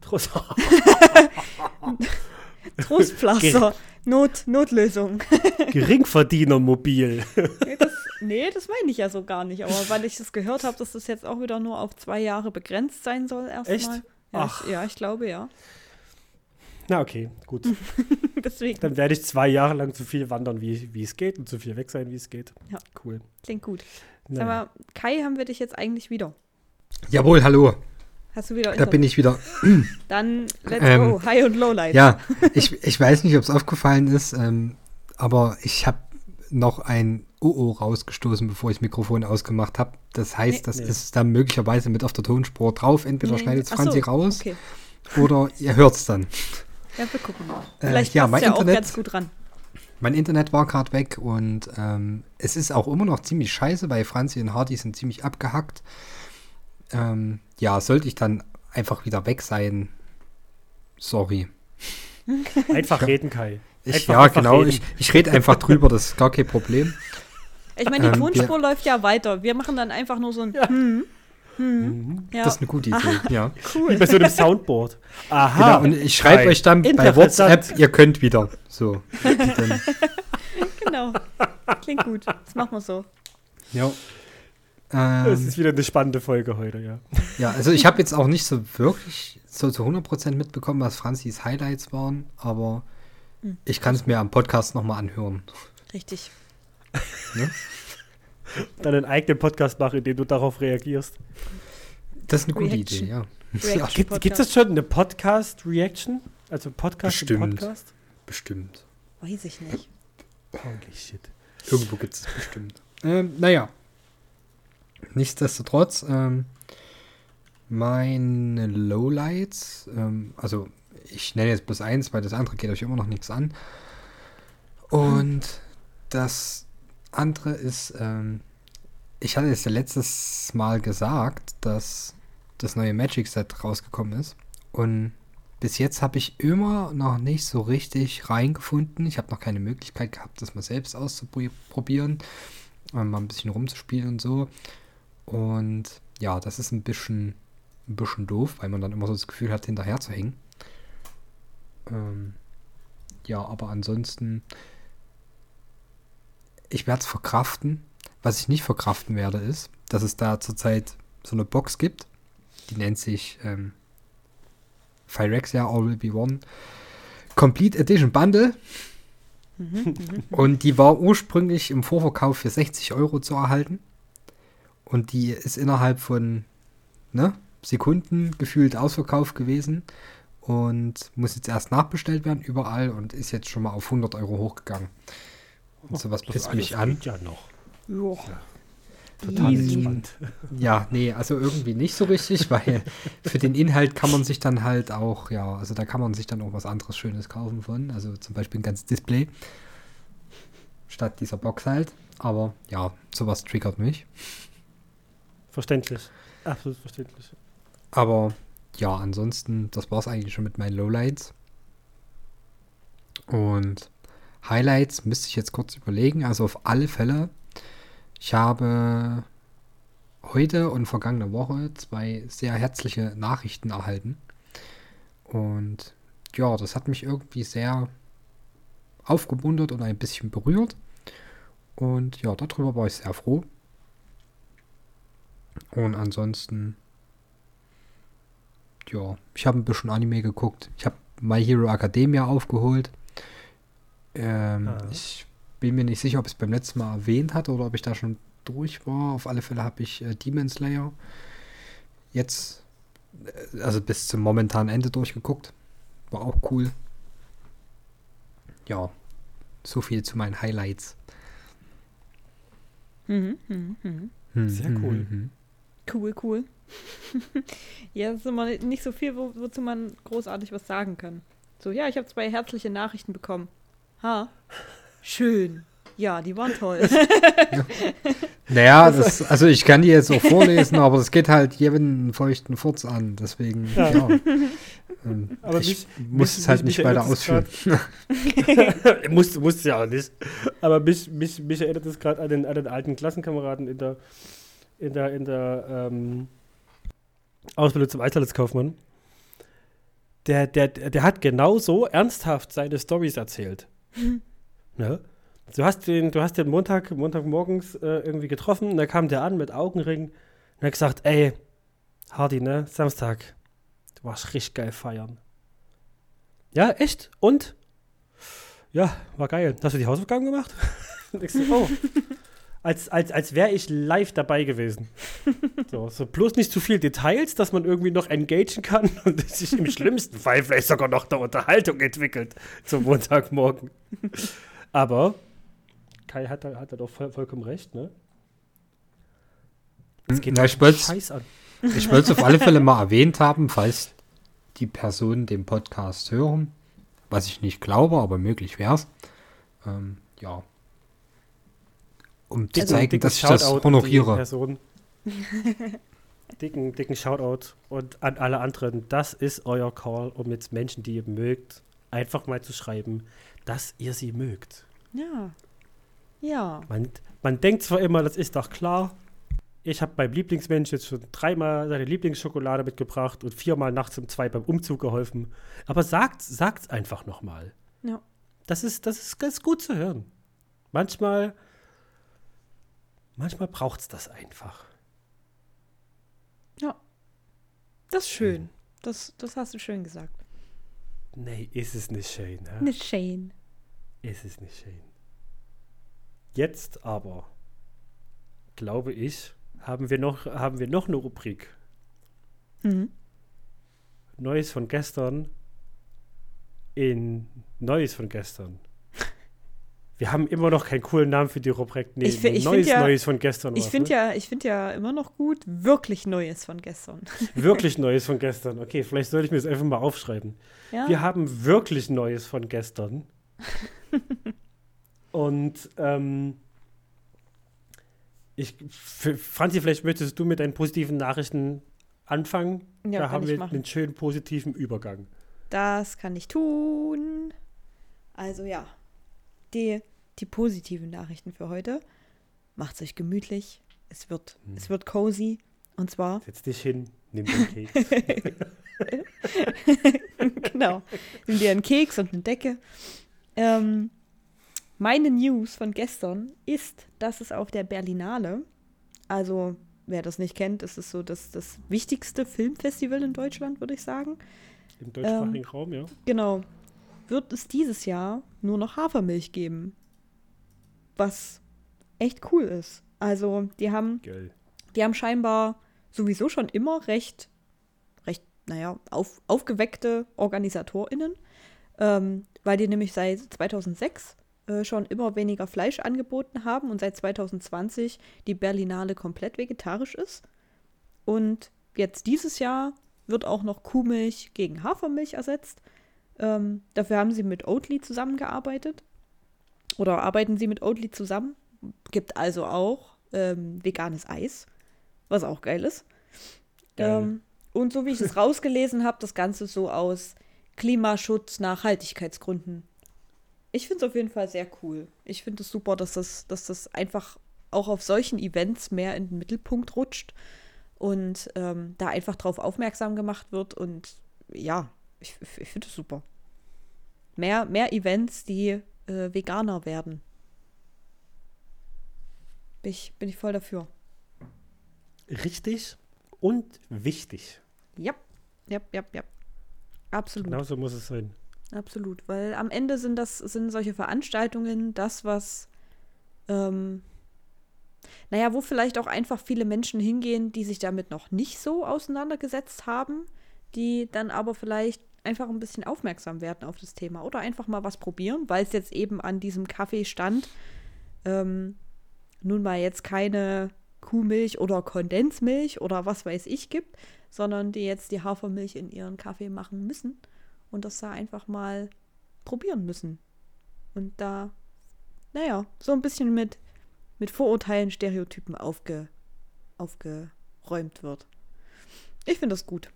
[SPEAKER 4] Trost.
[SPEAKER 2] Trostpflaster. Not, Notlösung.
[SPEAKER 4] Geringverdienermobil.
[SPEAKER 2] Nee das, nee, das meine ich ja so gar nicht. Aber weil ich das gehört habe, dass das jetzt auch wieder nur auf zwei Jahre begrenzt sein soll, erstmal.
[SPEAKER 4] Echt?
[SPEAKER 2] Ja,
[SPEAKER 4] Ach.
[SPEAKER 2] ich, ja, ich glaube ja.
[SPEAKER 4] Na okay, gut.
[SPEAKER 2] Deswegen
[SPEAKER 4] Dann werde ich zwei Jahre lang so viel wandern, wie, wie es geht und so viel weg sein, wie es geht.
[SPEAKER 2] Ja.
[SPEAKER 4] Cool.
[SPEAKER 2] klingt gut. Sag
[SPEAKER 4] Naja.
[SPEAKER 2] mal, Kai, haben wir dich jetzt eigentlich wieder?
[SPEAKER 3] Jawohl, hallo.
[SPEAKER 2] Hast du wieder
[SPEAKER 3] Da bin ich wieder.
[SPEAKER 2] Dann let's
[SPEAKER 3] Ähm,
[SPEAKER 2] go. High und Lowlight.
[SPEAKER 3] Ja, ich, ich weiß nicht, ob es aufgefallen ist, ähm, aber ich habe noch ein OO rausgestoßen, bevor ich das Mikrofon ausgemacht habe. Das heißt,
[SPEAKER 2] Nee.
[SPEAKER 3] das
[SPEAKER 4] Nee.
[SPEAKER 3] ist dann möglicherweise mit auf der Tonspur drauf. Entweder
[SPEAKER 2] Nee,
[SPEAKER 3] schneidet
[SPEAKER 2] ach
[SPEAKER 3] Franzi
[SPEAKER 2] so,
[SPEAKER 3] raus
[SPEAKER 2] Okay.
[SPEAKER 3] oder ihr hört es dann.
[SPEAKER 2] Ja, wir gucken mal.
[SPEAKER 3] Äh,
[SPEAKER 2] Vielleicht
[SPEAKER 3] ja,
[SPEAKER 2] passt
[SPEAKER 3] mein
[SPEAKER 2] ja auch
[SPEAKER 3] Internet-
[SPEAKER 2] ganz gut ran.
[SPEAKER 3] Mein Internet war gerade weg und ähm, es ist auch immer noch ziemlich scheiße, weil Franzi und Hardy sind ziemlich abgehackt. Ähm, ja, sollte ich dann einfach wieder weg sein. Sorry.
[SPEAKER 4] Einfach reden, Kai.
[SPEAKER 3] Ich,
[SPEAKER 4] Einfach-
[SPEAKER 3] ja,
[SPEAKER 4] einfach
[SPEAKER 3] genau.
[SPEAKER 4] reden.
[SPEAKER 3] Ich, ich rede einfach drüber, das ist gar kein Problem.
[SPEAKER 2] Ich meine, die
[SPEAKER 3] Ähm,
[SPEAKER 2] Tonspur läuft ja weiter. Wir machen dann einfach nur so ein hm, hm. Ja,
[SPEAKER 3] Das ist eine gute Idee, ja.
[SPEAKER 4] Wie
[SPEAKER 2] cool.
[SPEAKER 4] bei so einem Soundboard. Aha.
[SPEAKER 3] Genau, und ich schreibe euch dann bei. WhatsApp, ihr könnt wieder. So.
[SPEAKER 2] Genau. Klingt gut. Das machen wir so.
[SPEAKER 3] ja.
[SPEAKER 4] Das
[SPEAKER 3] Ähm,
[SPEAKER 4] ist wieder eine spannende Folge heute, ja.
[SPEAKER 3] ja, also ich habe jetzt auch nicht so wirklich so zu 100% mitbekommen, was Franzis Highlights waren, aber
[SPEAKER 2] Hm.
[SPEAKER 3] ich kann es mir am Podcast nochmal anhören.
[SPEAKER 2] Richtig.
[SPEAKER 4] Dann einen eigenen Podcast machen, in dem du darauf reagierst.
[SPEAKER 3] Das ist eine gute
[SPEAKER 2] Reaction.
[SPEAKER 3] Idee, ja.
[SPEAKER 2] Reaction.
[SPEAKER 4] Gibt
[SPEAKER 2] Podcast.
[SPEAKER 4] es schon eine Podcast-Reaction? Also Podcast im
[SPEAKER 3] Bestimmt.
[SPEAKER 4] Podcast?
[SPEAKER 3] Bestimmt.
[SPEAKER 2] Weiß ich nicht.
[SPEAKER 4] Holy shit.
[SPEAKER 3] Irgendwo gibt es bestimmt. Ähm, naja. Nichtsdestotrotz, ähm, meine Lowlights, ähm, also ich nenne jetzt bloß eins, weil das andere geht euch immer noch nichts an. Und das andere ist, ähm, ich hatte es ja letztes Mal gesagt, dass das neue Magic Set rausgekommen ist. Und bis jetzt habe ich immer noch nicht so richtig reingefunden. Ich habe noch keine Möglichkeit gehabt, das mal selbst auszuprobieren, ähm, mal ein bisschen rumzuspielen und so. Und ja, das ist ein bisschen, ein bisschen doof, weil man dann immer so das Gefühl hat, hinterher zu hängen. Ähm, ja, aber ansonsten, ich werde es verkraften. Was ich nicht verkraften werde, ist, dass es da zurzeit so eine Box gibt, die nennt sich ähm, Phyrexia All Will Be One Complete Edition Bundle. Und die war ursprünglich im Vorverkauf für 60 Euro zu erhalten. Und die ist innerhalb von ne, Sekunden gefühlt ausverkauft gewesen. Und muss jetzt erst nachbestellt werden überall und ist jetzt schon mal auf 100 Euro hochgegangen. Und sowas
[SPEAKER 4] Das
[SPEAKER 3] pisst
[SPEAKER 4] alles
[SPEAKER 3] mich an.
[SPEAKER 4] geht ja noch.
[SPEAKER 2] Jo.
[SPEAKER 4] Total
[SPEAKER 2] Easy.
[SPEAKER 4] entspannt.
[SPEAKER 3] Ja, nee, also irgendwie nicht so richtig, weil für den Inhalt kann man sich dann halt auch, ja, also da kann man sich dann auch was anderes Schönes kaufen von. Also zum Beispiel ein ganzes Display. Statt dieser Box halt. Aber ja, sowas triggert mich.
[SPEAKER 4] Verständlich. Absolut verständlich.
[SPEAKER 3] Aber ja, ansonsten, das war es eigentlich schon mit meinen Lowlights. Und Highlights müsste ich jetzt kurz überlegen. Also auf alle Fälle, ich habe heute und vergangene Woche zwei sehr herzliche Nachrichten erhalten. Und ja, das hat mich irgendwie sehr aufgemuntert und ein bisschen berührt. Und ja, darüber war ich sehr froh. Und ansonsten, ja, ich habe ein bisschen Anime geguckt. Ich habe My Hero Academia aufgeholt. Ähm,
[SPEAKER 4] Ah.
[SPEAKER 3] Ich bin mir nicht sicher, ob ich es beim letzten Mal erwähnt hatte oder ob ich da schon durch war. Auf alle Fälle habe ich äh, Demon Slayer jetzt, äh, also bis zum momentanen Ende durchgeguckt. War auch cool. Ja, so viel zu meinen Highlights.
[SPEAKER 2] Mhm, mhm, mhm.
[SPEAKER 3] Hm,
[SPEAKER 4] Sehr
[SPEAKER 3] hm,
[SPEAKER 4] cool.
[SPEAKER 3] hm, hm.
[SPEAKER 2] Cool, cool. ja, das ist immer nicht so viel, wo, wozu man großartig was sagen kann. So, ja, ich habe zwei herzliche Nachrichten bekommen. Ha. Schön. Ja, die waren toll.
[SPEAKER 3] Naja, das, also ich kann die jetzt auch vorlesen, aber es geht halt jedem einen feuchten Furz an. Deswegen, ja.
[SPEAKER 4] Ja.
[SPEAKER 3] Ähm,
[SPEAKER 4] Aber
[SPEAKER 3] ich
[SPEAKER 4] mich-
[SPEAKER 3] muss
[SPEAKER 4] mich-
[SPEAKER 3] es halt
[SPEAKER 4] mich-
[SPEAKER 3] nicht
[SPEAKER 4] mich
[SPEAKER 3] weiter ausführen.
[SPEAKER 4] musst, musst ja auch nicht. Aber mich, mich, mich erinnert es gerade an den, an den alten Klassenkameraden in der, in der, in der ähm, Ausbildung zum Einzelhandelskaufmann. Der, der, der der hat genauso ernsthaft seine Stories erzählt. ne? Du hast den, du hast den Montag, Montagmorgens äh, irgendwie getroffen und da kam der an mit Augenring und hat gesagt, ey, Hardy, ne, Samstag, du warst richtig geil feiern. Ja, echt? Und? Ja, war geil. Hast du die Hausaufgaben gemacht? So, oh. Als, als, als wäre ich live dabei gewesen. So, so bloß nicht zu viel Details, dass man irgendwie noch engagen kann und sich im schlimmsten Fall vielleicht sogar noch eine Unterhaltung entwickelt zum Montagmorgen. Aber Kai hat da, hat da doch voll, vollkommen recht, ne? Es geht
[SPEAKER 3] Na, ich
[SPEAKER 4] Scheiß an.
[SPEAKER 3] ich wollte es auf alle Fälle mal erwähnt haben, falls die Personen den Podcast hören, was ich nicht glaube, aber möglich wäre es. Ähm, ja. Um zu
[SPEAKER 4] Dicken-
[SPEAKER 3] zeigen, dass ich das
[SPEAKER 4] Shoutout an die
[SPEAKER 3] honoriere.
[SPEAKER 4] Dicken, dicken Shoutout und an alle anderen. Das ist euer Call, um jetzt Menschen, die ihr mögt, einfach mal zu schreiben, dass ihr sie mögt.
[SPEAKER 2] ja. Ja.
[SPEAKER 4] Man, man denkt zwar immer, das ist doch klar. Ich habe meinem Lieblingsmensch jetzt schon dreimal seine Lieblingsschokolade mitgebracht und viermal nachts um zwei beim Umzug geholfen. Aber sagt sagt's einfach nochmal.
[SPEAKER 2] Ja.
[SPEAKER 4] Das ist, das ist ganz gut zu hören. Manchmal, manchmal braucht es das einfach.
[SPEAKER 2] Das ist schön. Das, das hast du schön gesagt.
[SPEAKER 4] Nee, ist es nicht schön. Ne?
[SPEAKER 2] Eine Shane.
[SPEAKER 4] Ist es nicht schön. Jetzt aber, glaube ich, haben wir noch, haben wir noch eine Rubrik.
[SPEAKER 2] Mhm.
[SPEAKER 4] Neues von gestern in Neues von gestern. Wir haben immer noch keinen coolen Namen für die Rubrik. Nee,
[SPEAKER 2] Ich ich
[SPEAKER 4] Neues,
[SPEAKER 2] ja-
[SPEAKER 4] Neues von gestern.
[SPEAKER 2] Ich finde
[SPEAKER 4] ne?
[SPEAKER 2] ja, ich find ja immer noch gut, wirklich Neues von gestern.
[SPEAKER 4] Wirklich Neues von gestern. Okay, vielleicht sollte ich mir das einfach mal aufschreiben.
[SPEAKER 2] Ja?
[SPEAKER 4] Wir haben wirklich Neues von gestern. Und ähm, ich, Franzi, vielleicht möchtest du mit deinen positiven Nachrichten anfangen.
[SPEAKER 2] Ja,
[SPEAKER 4] da
[SPEAKER 2] kann
[SPEAKER 4] haben wir
[SPEAKER 2] machen.
[SPEAKER 4] einen schönen positiven Übergang.
[SPEAKER 2] Das kann ich tun. Also ja, die, die positiven Nachrichten für heute. Macht's euch gemütlich. Es wird,
[SPEAKER 4] Hm.
[SPEAKER 2] es wird cozy. Und zwar,
[SPEAKER 4] Setz dich hin, nimm den Keks.
[SPEAKER 2] genau, nimm dir einen Keks und eine Decke. Ähm, meine News von gestern ist, dass es auf der Berlinale, also wer das nicht kennt, ist es so das, das wichtigste Filmfestival in Deutschland, würde ich sagen.
[SPEAKER 4] Im deutschsprachigen Raum, ja.
[SPEAKER 2] Genau. Wird es dieses Jahr nur noch Hafermilch geben. Was echt cool ist. Also, die haben,
[SPEAKER 4] Geil.
[SPEAKER 2] die haben scheinbar sowieso schon immer recht, recht, naja, auf, aufgeweckte OrganisatorInnen, ähm, weil die nämlich seit 2006 äh, schon immer weniger Fleisch angeboten haben und seit 2020 die Berlinale komplett vegetarisch ist. Und jetzt dieses Jahr wird auch noch Kuhmilch gegen Hafermilch ersetzt. Ähm, dafür haben sie mit Oatly zusammengearbeitet. Oder arbeiten sie mit Oatly zusammen. Gibt also auch ähm, veganes Eis, was auch geil ist. Ähm, und so wie ich es rausgelesen habe, das Ganze so aus Klimaschutz, Nachhaltigkeitsgründen. Ich finde es auf jeden Fall sehr cool. Ich finde es super, dass das, dass das einfach auch auf solchen Events mehr in den Mittelpunkt rutscht und ähm, da einfach drauf aufmerksam gemacht wird. Und ja, ich, ich finde es super. Mehr, mehr Events, die äh, Veganer werden. Bin ich, bin ich voll dafür.
[SPEAKER 4] Richtig und wichtig.
[SPEAKER 2] Ja, ja, ja, ja. Absolut.
[SPEAKER 4] Genauso muss es sein.
[SPEAKER 2] Absolut, weil am Ende sind das sind solche Veranstaltungen das, was ähm, naja, wo vielleicht auch einfach viele Menschen hingehen, die sich damit noch nicht so auseinandergesetzt haben, die dann aber vielleicht einfach ein bisschen aufmerksam werden auf das Thema oder einfach mal was probieren, weil es jetzt eben an diesem Kaffeestand ähm, nun mal jetzt keine Kuhmilch oder Kondensmilch oder was weiß ich gibt, sondern die jetzt die Hafermilch in ihren Kaffee machen müssen und das da einfach mal probieren müssen. Und da, naja, so ein bisschen mit, mit Vorurteilen, Stereotypen aufge, aufgeräumt wird. Ich finde das gut.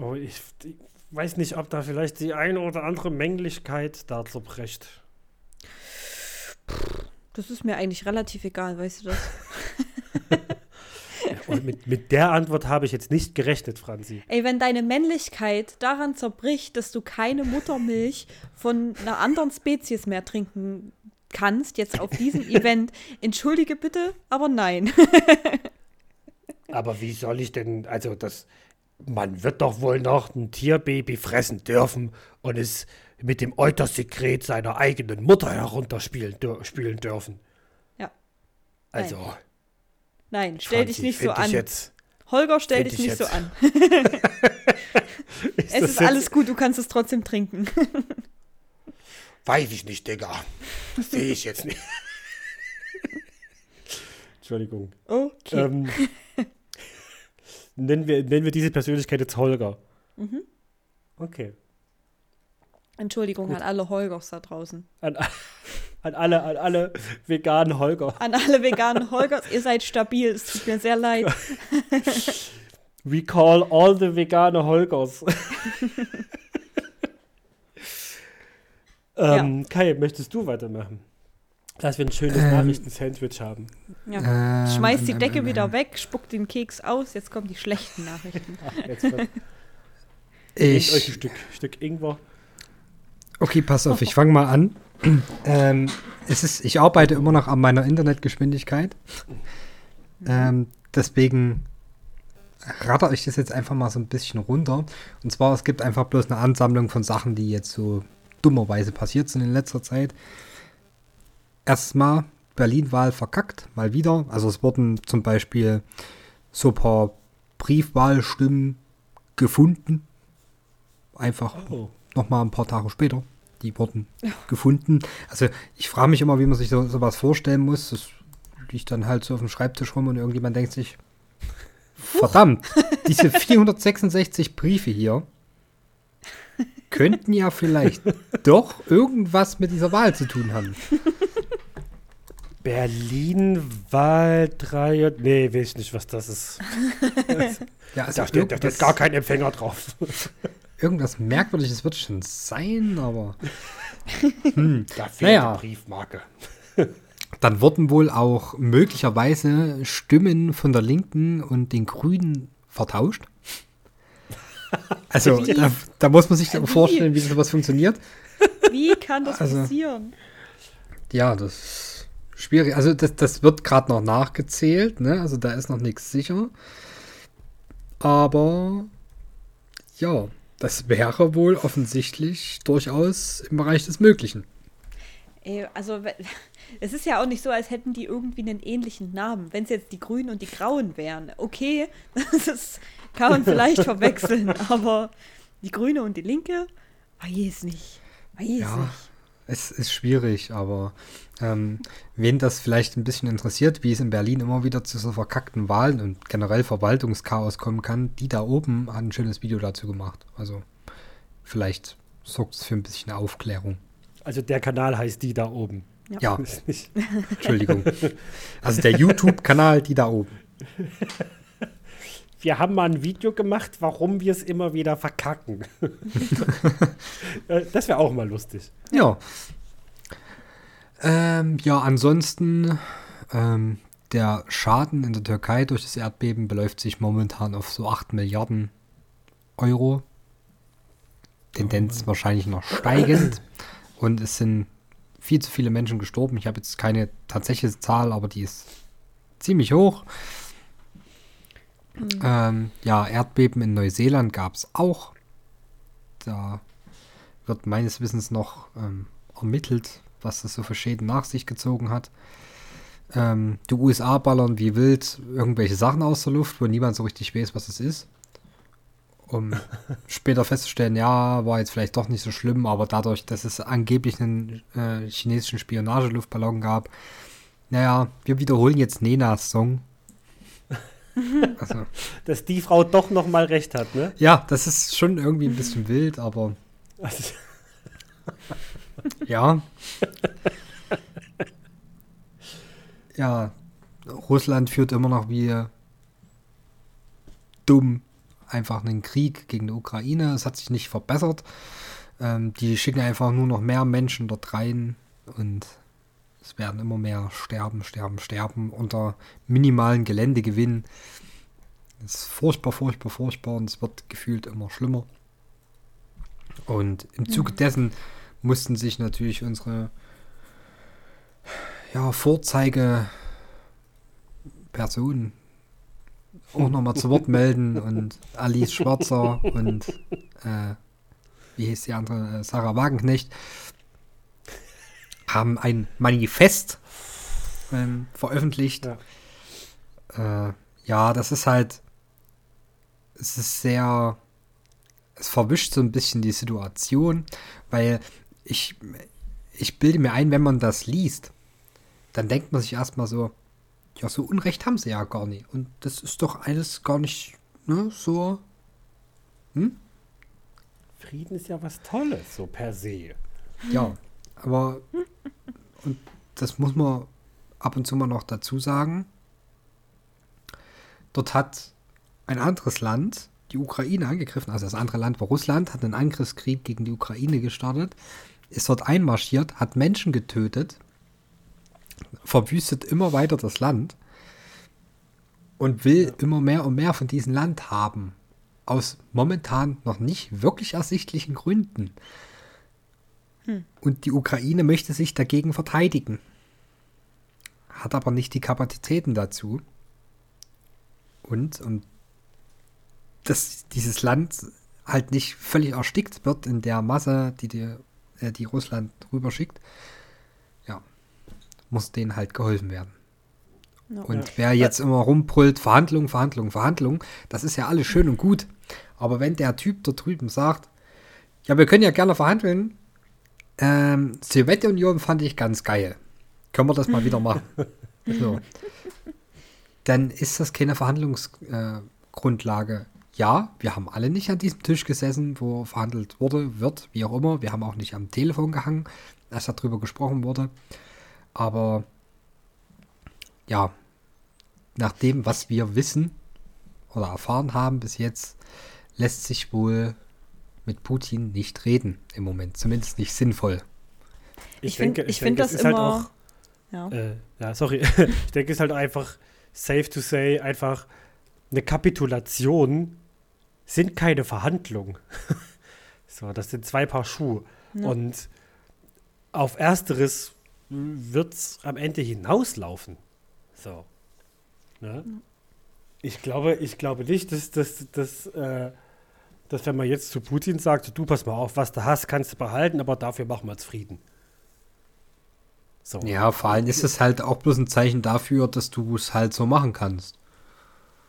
[SPEAKER 4] Oh, ich, ich weiß nicht, ob da vielleicht die eine oder andere Mänglichkeit da zerbricht.
[SPEAKER 2] Das ist mir eigentlich relativ egal, weißt du das?
[SPEAKER 4] Und mit, mit der Antwort habe ich jetzt nicht gerechnet, Franzi.
[SPEAKER 2] Ey, wenn deine Männlichkeit daran zerbricht, dass du keine Muttermilch von einer anderen Spezies mehr trinken kannst, jetzt auf diesem Event, entschuldige bitte, aber nein.
[SPEAKER 4] Aber wie soll ich denn, also das, man wird doch wohl noch ein Tierbaby fressen dürfen und es mit dem Eutersekret seiner eigenen Mutter herunterspielen dür spielen dürfen.
[SPEAKER 2] Ja.
[SPEAKER 4] Also,
[SPEAKER 2] Nein, stell
[SPEAKER 4] Franzi,
[SPEAKER 2] dich nicht so an.
[SPEAKER 4] Jetzt,
[SPEAKER 2] Holger, stell dich
[SPEAKER 4] ich
[SPEAKER 2] nicht so
[SPEAKER 4] jetzt-
[SPEAKER 2] an.
[SPEAKER 4] ist
[SPEAKER 2] Es ist alles gut, du kannst es trotzdem trinken.
[SPEAKER 4] Weiß ich nicht, Digga. Das sehe ich jetzt nicht. Entschuldigung.
[SPEAKER 2] Okay.
[SPEAKER 4] Ähm, nennen, wir, nennen wir diese Persönlichkeit jetzt Holger.
[SPEAKER 2] Mhm.
[SPEAKER 4] Okay.
[SPEAKER 2] Entschuldigung an alle Holgers da draußen.
[SPEAKER 4] An, an, alle, an alle veganen Holger.
[SPEAKER 2] An alle veganen Holgers, ihr seid stabil, es tut mir sehr leid.
[SPEAKER 4] We call all the vegane Holgers. ähm, Kai, möchtest du weitermachen? Dass wir ein schönes
[SPEAKER 3] Ähm.
[SPEAKER 4] Nachrichten-Sandwich haben.
[SPEAKER 2] Ja.
[SPEAKER 3] Ähm,
[SPEAKER 2] Schmeiß die
[SPEAKER 3] ähm,
[SPEAKER 2] Decke
[SPEAKER 3] ähm,
[SPEAKER 2] wieder
[SPEAKER 3] ähm.
[SPEAKER 2] weg, spuckt den Keks aus, jetzt kommen die schlechten Nachrichten.
[SPEAKER 4] Jetzt wird, nehmt euch ein
[SPEAKER 3] Ich,
[SPEAKER 4] Stück, Stück Ingwer.
[SPEAKER 3] okay, pass auf, ich fange mal an. ähm, es ist, ich arbeite immer noch an meiner Internetgeschwindigkeit. Ähm, deswegen ratter ich das jetzt einfach mal so ein bisschen runter. Und zwar, es gibt einfach bloß eine Ansammlung von Sachen, die jetzt so dummerweise passiert sind in letzter Zeit. Erstmal Berlin-Wahl verkackt, mal wieder. Also es wurden zum Beispiel so ein paar Briefwahlstimmen gefunden. Einfach
[SPEAKER 4] Oh.
[SPEAKER 3] nochmal ein paar Tage später. Die wurden gefunden. Also ich frage mich immer, wie man sich so, sowas vorstellen muss. Das liegt dann halt so auf dem Schreibtisch rum und irgendjemand denkt sich, verdammt, diese 466 Briefe hier könnten ja vielleicht doch irgendwas mit dieser Wahl zu tun haben.
[SPEAKER 4] Berlin-Wahl 3. Nee, weiß ich nicht, was das ist.
[SPEAKER 3] Ja, also
[SPEAKER 4] Da steht, da steht gar kein Empfänger drauf.
[SPEAKER 3] irgendwas Merkwürdiges wird schon sein, aber hm.
[SPEAKER 4] Da fehlt
[SPEAKER 3] Naja.
[SPEAKER 4] die Briefmarke.
[SPEAKER 3] Dann wurden wohl auch möglicherweise Stimmen von der Linken und den Grünen vertauscht. Also da, da muss man sich
[SPEAKER 2] Wie?
[SPEAKER 3] vorstellen, wie sowas funktioniert.
[SPEAKER 2] Wie kann das
[SPEAKER 3] Also-
[SPEAKER 2] passieren?
[SPEAKER 3] Ja, das ist schwierig. Also das, das wird gerade noch nachgezählt, ne? Also da ist noch nichts sicher. Aber ja, das wäre wohl offensichtlich durchaus im Bereich des Möglichen.
[SPEAKER 2] Ey, also, es ist ja auch nicht so, als hätten die irgendwie einen ähnlichen Namen. Wenn es jetzt die Grünen und die Grauen wären, okay, das ist, kann man vielleicht verwechseln, aber die Grüne und die Linke, weiß nicht. Weiß
[SPEAKER 3] Ja.
[SPEAKER 2] nicht.
[SPEAKER 3] Es ist schwierig, aber ähm, wen das vielleicht ein bisschen interessiert, wie es in Berlin immer wieder zu so verkackten Wahlen und generell Verwaltungschaos kommen kann, die da oben hat ein schönes Video dazu gemacht. Also vielleicht sorgt es für ein bisschen Aufklärung.
[SPEAKER 4] Also der Kanal heißt die da oben.
[SPEAKER 3] Ja,
[SPEAKER 4] Ist nicht-
[SPEAKER 3] Entschuldigung. Also der YouTube-Kanal, die da oben.
[SPEAKER 4] Wir haben mal ein Video gemacht, warum wir es immer wieder verkacken. Äh, das wäre auch mal lustig.
[SPEAKER 3] Ja. Ähm, ja, ansonsten, ähm, der Schaden in der Türkei durch das Erdbeben beläuft sich momentan auf so 8 Milliarden Euro. Tendenz wahrscheinlich noch steigend. Und es sind viel zu viele Menschen gestorben. Ich habe jetzt keine tatsächliche Zahl, aber die ist ziemlich hoch. Ähm, ja, Erdbeben in Neuseeland gab es auch. Da wird meines Wissens noch ähm, ermittelt, was das so für Schäden nach sich gezogen hat. Ähm, die USA ballern wie wild irgendwelche Sachen aus der Luft, wo niemand so richtig weiß, was es ist. Um später festzustellen, ja, war jetzt vielleicht doch nicht so schlimm, aber dadurch, dass es angeblich einen äh, chinesischen Spionageluftballon gab, naja, wir wiederholen jetzt Nenas Song.
[SPEAKER 4] Also. Dass die Frau doch noch mal recht hat, ne?
[SPEAKER 3] Ja, das ist schon irgendwie ein bisschen wild, aber. Also. ja. ja, Russland führt immer noch wie dumm einfach einen Krieg gegen die Ukraine. Es hat sich nicht verbessert. Ähm, die schicken einfach nur noch mehr Menschen dort rein und es werden immer mehr sterben, sterben, sterben unter minimalen Geländegewinn. Das ist furchtbar, furchtbar, furchtbar und es wird gefühlt immer schlimmer. Und im Zuge mhm. dessen mussten sich natürlich unsere ja, Vorzeige Personen auch nochmal zu Wort melden und Alice Schwarzer und äh, wie hieß die andere, äh, Sarah Wagenknecht, haben ein Manifest ähm, veröffentlicht. Ja. Äh, ja, das ist halt, es ist sehr, es verwischt so ein bisschen die Situation, weil ich, ich bilde mir ein, wenn man das liest, dann denkt man sich erstmal so, ja, so Unrecht haben sie ja gar nicht. Und das ist doch alles gar nicht, ne, so.
[SPEAKER 4] Hm? Frieden ist ja was Tolles, so per se.
[SPEAKER 3] Ja, aber und das muss man ab und zu mal noch dazu sagen. Dort hat ein anderes Land die Ukraine angegriffen, also das andere Land war Russland, hat einen Angriffskrieg gegen die Ukraine gestartet, ist dort einmarschiert, hat Menschen getötet, verwüstet immer weiter das Land und will ja. immer mehr und mehr von diesem Land haben. Aus momentan noch nicht wirklich ersichtlichen Gründen. Hm. Und die Ukraine möchte sich dagegen verteidigen. Hat aber nicht die Kapazitäten dazu. Und, und dass dieses Land halt nicht völlig erstickt wird in der Masse, die, die, äh, die Russland rüberschickt, ja, muss denen halt geholfen werden. Ja. Und wer jetzt immer rumbrüllt, Verhandlung, Verhandlung, Verhandlung, das ist ja alles schön und gut. Aber wenn der Typ da drüben sagt, ja, wir können ja gerne verhandeln, ähm, Sowjetunion fand ich ganz geil. Können wir das mal wieder machen? so. Dann ist das keine Verhandlungsgrundlage. Äh, ja, wir haben alle nicht an diesem Tisch gesessen, wo verhandelt wurde, wird, wie auch immer. Wir haben auch nicht am Telefon gehangen, als darüber gesprochen wurde. Aber ja, nach dem, was wir wissen oder erfahren haben bis jetzt, lässt sich wohl mit Putin nicht reden im Moment, zumindest nicht sinnvoll.
[SPEAKER 2] Ich, ich denke, ich finde das halt immer. Halt auch,
[SPEAKER 4] ja. Äh, ja, sorry. ich denke, es ist halt einfach safe to say, einfach eine Kapitulation sind keine Verhandlungen. so, das sind zwei Paar Schuhe. Ja. Und auf ersteres wird es am Ende hinauslaufen. So. Ne? Ich glaube, ich glaube nicht, dass, dass, dass, äh, dass wenn man jetzt zu Putin sagt, du pass mal auf, was du hast, kannst du behalten, aber dafür machen wir jetzt Frieden.
[SPEAKER 3] So. Ja, vor allem ist es halt auch bloß ein Zeichen dafür, dass du es halt so machen kannst.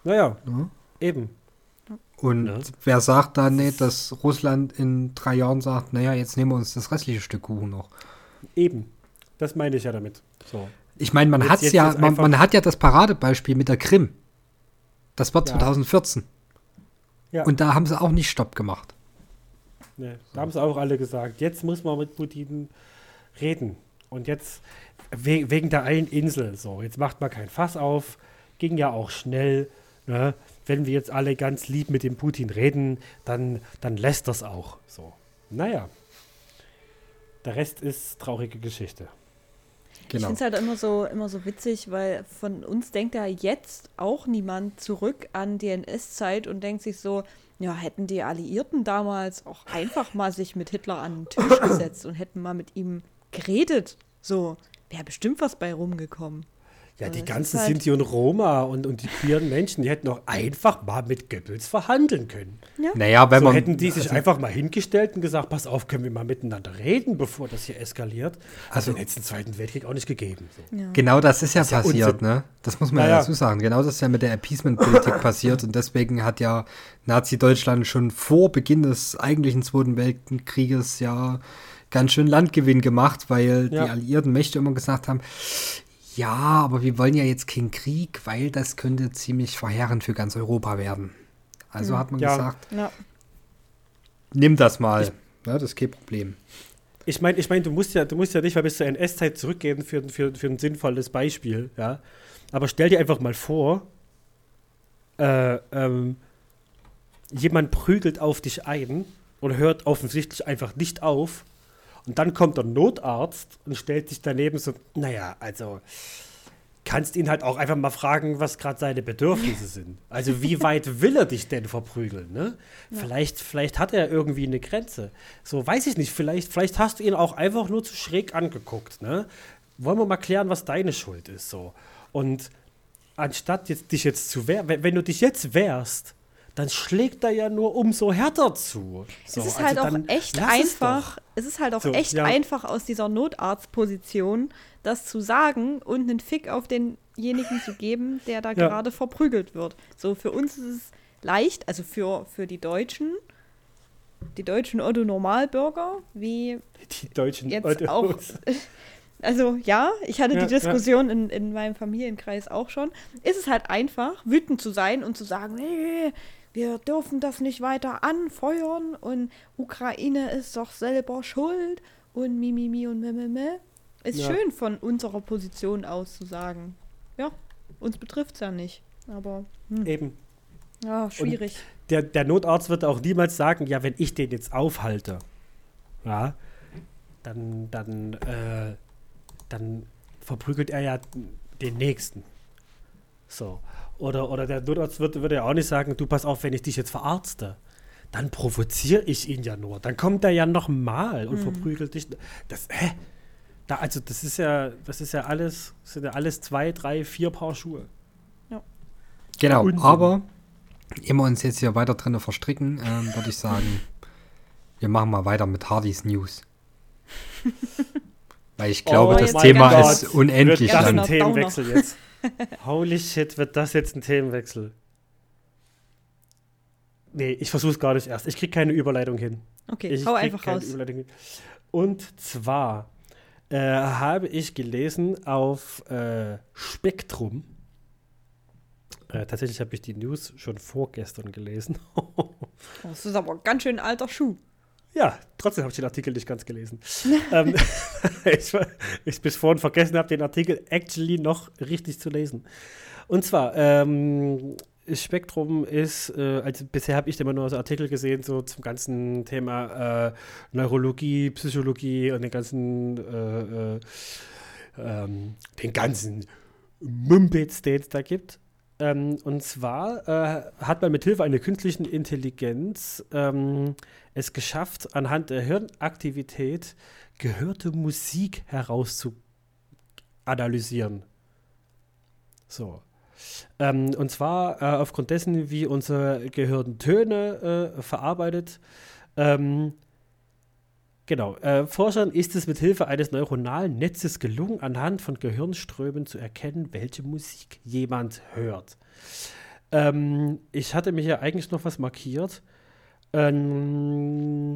[SPEAKER 4] Naja, ja? eben.
[SPEAKER 3] Und ja. wer sagt dann nicht, dass Russland in drei Jahren sagt, naja, jetzt nehmen wir uns das restliche Stück Kuchen noch.
[SPEAKER 4] Eben. Das meine ich ja damit. So.
[SPEAKER 3] Ich meine, man hat ja, man, man, hat ja das Paradebeispiel mit der Krim. Das war 2014. Ja. Und da haben sie auch nicht Stopp gemacht.
[SPEAKER 4] Nee, da haben sie auch alle gesagt, jetzt muss man mit Putin reden. Und jetzt we wegen der einen Insel, so, jetzt macht man kein Fass auf, ging ja auch schnell. Ne? Wenn wir jetzt alle ganz lieb mit dem Putin reden, dann, dann lässt das auch. So. Naja. Der Rest ist traurige Geschichte.
[SPEAKER 2] Genau. Ich finde es halt immer so, immer so witzig, weil von uns denkt ja jetzt auch niemand zurück an die NS-Zeit und denkt sich so, ja, hätten die Alliierten damals auch einfach mal sich mit Hitler an den Tisch gesetzt und hätten mal mit ihm geredet. So, wäre bestimmt was bei rumgekommen.
[SPEAKER 4] Ja, die ganzen halt Sinti und Roma und, und die queeren Menschen, die hätten auch einfach mal mit Goebbels verhandeln können.
[SPEAKER 3] Ja. Naja, wenn so man.
[SPEAKER 4] hätten die sich also, einfach mal hingestellt und gesagt: Pass auf, können wir mal miteinander reden, bevor das hier eskaliert. Also, den es den Zweiten Weltkrieg auch nicht gegeben. So.
[SPEAKER 3] Ja. Genau das ist ja das passiert, ja ne? Das muss man ja, ja dazu sagen. Genau das ist ja mit der Appeasement-Politik passiert und deswegen hat ja Nazi-Deutschland schon vor Beginn des eigentlichen Zweiten Weltkrieges ja ganz schön Landgewinn gemacht, weil die alliierten Mächte immer gesagt haben, Ja, aber wir wollen ja jetzt keinen Krieg, weil das könnte ziemlich verheerend für ganz Europa werden. Also
[SPEAKER 2] Hm.
[SPEAKER 3] hat man
[SPEAKER 4] Ja.
[SPEAKER 3] gesagt,
[SPEAKER 2] Ja.
[SPEAKER 3] nimm das mal. Ja, das ist kein Problem.
[SPEAKER 4] Ich meine, ich mein, du musst ja, du musst ja nicht mal bis zur NS-Zeit zurückgehen für, für, für ein sinnvolles Beispiel, ja. Aber stell dir einfach mal vor, äh, ähm, jemand prügelt auf dich ein und hört offensichtlich einfach nicht auf. Und dann kommt der Notarzt und stellt sich daneben so, naja, also kannst ihn halt auch einfach mal fragen, was gerade seine Bedürfnisse sind. Also wie weit will er dich denn verprügeln, ne? Vielleicht, vielleicht hat er irgendwie eine Grenze. So, weiß ich nicht, vielleicht, vielleicht hast du ihn auch einfach nur zu schräg angeguckt, ne? Wollen wir mal klären, was deine Schuld ist, so. Und anstatt jetzt, dich jetzt zu wehren, wenn, wenn du dich jetzt wehrst, dann schlägt er ja nur umso härter zu. So,
[SPEAKER 2] es ist
[SPEAKER 4] also
[SPEAKER 2] halt auch
[SPEAKER 4] dann
[SPEAKER 2] echt
[SPEAKER 4] es
[SPEAKER 2] einfach.
[SPEAKER 4] doch.
[SPEAKER 2] Es, ist halt auch
[SPEAKER 4] So,
[SPEAKER 2] echt
[SPEAKER 4] ja.
[SPEAKER 2] einfach aus dieser Notarztposition, das zu sagen und einen Fick auf denjenigen zu geben, der da
[SPEAKER 4] Ja.
[SPEAKER 2] gerade verprügelt wird. So für uns ist es leicht, also für, für die Deutschen, die deutschen Otto Normalbürger, wie
[SPEAKER 4] Die deutschen
[SPEAKER 2] jetzt
[SPEAKER 4] Leute-
[SPEAKER 2] auch. Also ja, ich hatte
[SPEAKER 4] Ja,
[SPEAKER 2] die Diskussion in, in meinem Familienkreis auch schon. Ist es halt einfach, wütend zu sein und zu sagen, nee, wir dürfen das nicht weiter anfeuern und Ukraine ist doch selber schuld und mimimi und mimimi. Ist
[SPEAKER 4] Ja.
[SPEAKER 2] schön von unserer Position aus zu sagen. Ja, uns betrifft es ja nicht. Aber hm,
[SPEAKER 4] Eben.
[SPEAKER 2] ja, schwierig.
[SPEAKER 4] der, der Notarzt wird auch niemals sagen, ja, wenn ich den jetzt aufhalte, ja, dann, dann, äh, dann verprügelt er ja den Nächsten. So. Oder, oder der Notarzt wird, würde ja auch nicht sagen, du pass auf, wenn ich dich jetzt verarzte, dann provoziere ich ihn ja nur. Dann kommt er ja nochmal und verprügelt dich. Das, hä? Da, also das ist ja, das ist ja alles, das sind ja alles zwei, drei, vier Paar Schuhe.
[SPEAKER 3] Genau,
[SPEAKER 4] Unsinn.
[SPEAKER 3] aber ehe wir uns jetzt hier weiter drin verstricken, ähm, würde ich sagen, wir machen mal weiter mit Hardys News. Weil ich glaube,
[SPEAKER 2] Oh,
[SPEAKER 3] das Thema ist unendlich
[SPEAKER 4] das
[SPEAKER 2] lang.
[SPEAKER 4] ein. Themenwechsel jetzt? Holy shit, wird das jetzt ein Themenwechsel? Nee, ich versuch's gar nicht erst. Ich krieg keine Überleitung hin.
[SPEAKER 2] Okay,
[SPEAKER 4] Ich
[SPEAKER 2] hau einfach
[SPEAKER 4] keine
[SPEAKER 2] raus.
[SPEAKER 4] Überleitung hin. Und zwar äh, habe ich gelesen auf äh, Spektrum. Äh, tatsächlich habe ich die News schon vorgestern gelesen.
[SPEAKER 2] Oh, Das ist aber ein ganz schön alter Schuh.
[SPEAKER 4] Ja, trotzdem habe ich den Artikel nicht ganz gelesen. ähm, ich, ich bis vorhin vergessen habe, den Artikel actually noch richtig zu lesen. Und zwar, ähm, Spektrum ist, äh, also bisher habe ich immer nur so Artikel gesehen, so zum ganzen Thema äh, Neurologie, Psychologie und den ganzen, äh, äh, ähm, den ganzen Mumpitz, den es da gibt. Ähm, und zwar äh, hat man mit Hilfe einer künstlichen Intelligenz ähm, es geschafft, anhand der Hirnaktivität gehörte Musik herauszuanalysieren. So. Ähm, und zwar äh, aufgrund dessen, wie unser Gehirn Töne äh, verarbeitet. Ähm, genau. Äh, Forschern ist es mit Hilfe eines neuronalen Netzes gelungen, anhand von Gehirnströmen zu erkennen, welche Musik jemand hört. Ähm, ich hatte mir hier eigentlich noch was markiert. Ähm,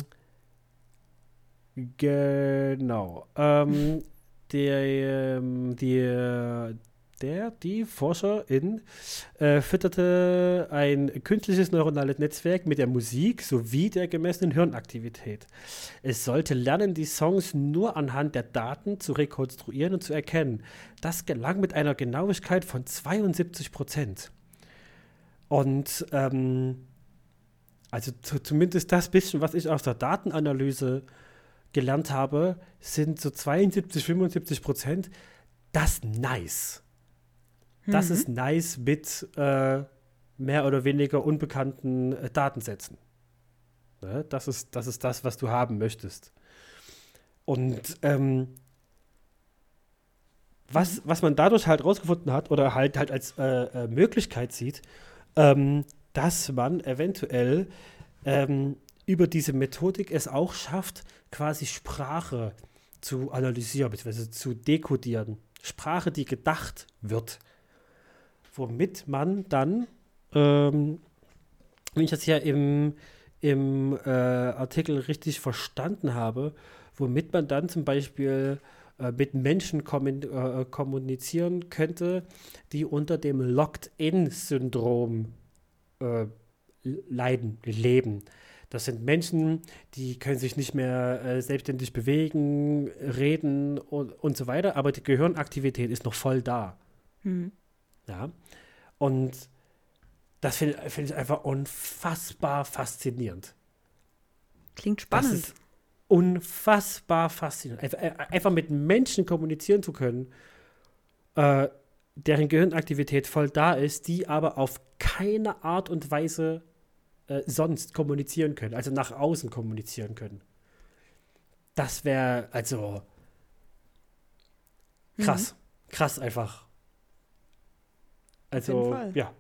[SPEAKER 4] genau. Ähm, ähm, die, der, die Forscherin äh, fütterte ein künstliches neuronales Netzwerk mit der Musik sowie der gemessenen Hirnaktivität. Es sollte lernen, die Songs nur anhand der Daten zu rekonstruieren und zu erkennen. Das gelang mit einer Genauigkeit von 72 Prozent. Und ähm, also zu, zumindest das bisschen, was ich aus der Datenanalyse gelernt habe, sind so 72, 75 Prozent. Das nice. Das ist nice mit äh, mehr oder weniger unbekannten äh, Datensätzen. Ne? Das, ist, das ist das, was du haben möchtest. Und ähm, was, was man dadurch halt rausgefunden hat oder halt, halt als äh, äh, Möglichkeit sieht, ähm, dass man eventuell ähm, über diese Methodik es auch schafft, quasi Sprache zu analysieren, beziehungsweise zu dekodieren. Sprache, die gedacht wird. Womit man dann, ähm, wenn ich das hier im, im äh, Artikel richtig verstanden habe, womit man dann zum Beispiel äh, mit Menschen äh, kommunizieren könnte, die unter dem Locked-In-Syndrom äh, leiden, leben. Das sind Menschen, die können sich nicht mehr äh, selbstständig bewegen, reden und, und so weiter, aber die Gehirnaktivität ist noch voll da.
[SPEAKER 2] Hm.
[SPEAKER 4] Ja. Und das finde find ich einfach unfassbar faszinierend.
[SPEAKER 2] Klingt spannend.
[SPEAKER 4] Das ist unfassbar faszinierend. Einfach, äh, einfach mit Menschen kommunizieren zu können, äh, deren Gehirnaktivität voll da ist, die aber auf keine Art und Weise äh, sonst kommunizieren können, also nach außen kommunizieren können. Das wäre also krass. Mhm. Krass einfach. Also, ja.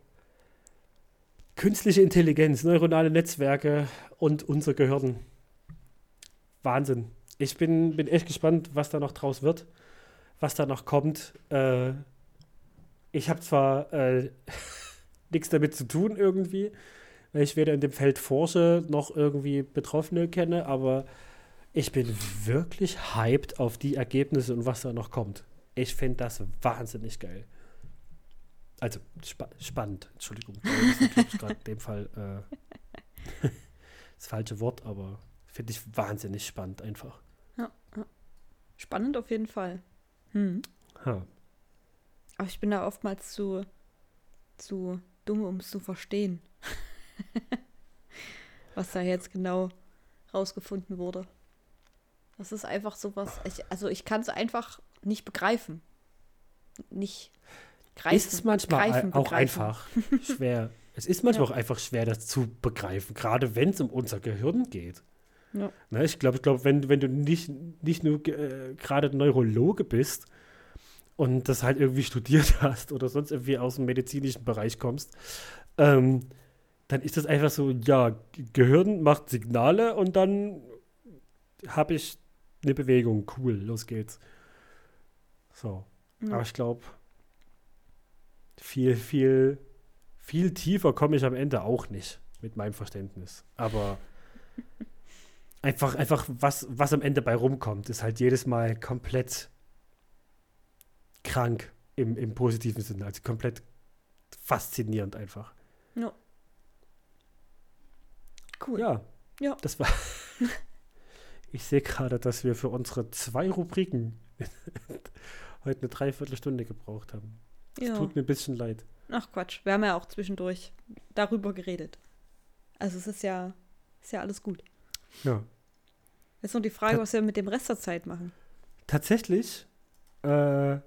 [SPEAKER 4] Künstliche Intelligenz, neuronale Netzwerke und unser Gehirn. Wahnsinn. Ich bin, bin echt gespannt, was da noch draus wird, was da noch kommt. Äh, ich habe zwar äh, nichts damit zu tun irgendwie, weil ich weder in dem Feld forsche noch irgendwie Betroffene kenne, aber ich bin wirklich hyped auf die Ergebnisse und was da noch kommt. Ich finde das wahnsinnig geil. Also spa spannend, Entschuldigung. Das ist gerade in dem Fall äh, das falsche Wort, aber finde ich wahnsinnig spannend einfach.
[SPEAKER 2] Ja, ja. Spannend auf jeden Fall. Hm.
[SPEAKER 4] Ha.
[SPEAKER 2] Aber ich bin da oftmals zu, zu dumm, um es zu verstehen. Was da jetzt genau rausgefunden wurde. Das ist einfach sowas. Ich, also ich kann es einfach nicht begreifen. Nicht
[SPEAKER 4] greifen. Ist es manchmal greifen, auch begreifen. einfach schwer. Es ist manchmal ja. auch einfach schwer, das zu begreifen, gerade wenn es um unser Gehirn geht. Ja. Ne, ich glaube, ich glaub, wenn, wenn du nicht, nicht nur äh, gerade Neurologe bist und das halt irgendwie studiert hast oder sonst irgendwie aus dem medizinischen Bereich kommst, ähm, dann ist das einfach so, ja, Gehirn macht Signale und dann habe ich eine Bewegung. Cool, los geht's. So. Ja. Aber ich glaube, viel, viel, viel tiefer komme ich am Ende auch nicht mit meinem Verständnis. Aber einfach, einfach was, was am Ende bei rumkommt, ist halt jedes Mal komplett krank im, im positiven Sinne. Also komplett faszinierend einfach.
[SPEAKER 2] Ja.
[SPEAKER 4] Cool. Ja. Ja. Das war. ich sehe gerade, dass wir für unsere zwei Rubriken heute eine Dreiviertelstunde gebraucht haben. Es ja. tut mir ein bisschen leid.
[SPEAKER 2] Ach Quatsch, wir haben ja auch zwischendurch darüber geredet. Also es ist ja, ist ja alles gut.
[SPEAKER 4] Ja.
[SPEAKER 2] Jetzt noch die Frage, Ta was wir mit dem Rest der Zeit machen.
[SPEAKER 4] Tatsächlich äh,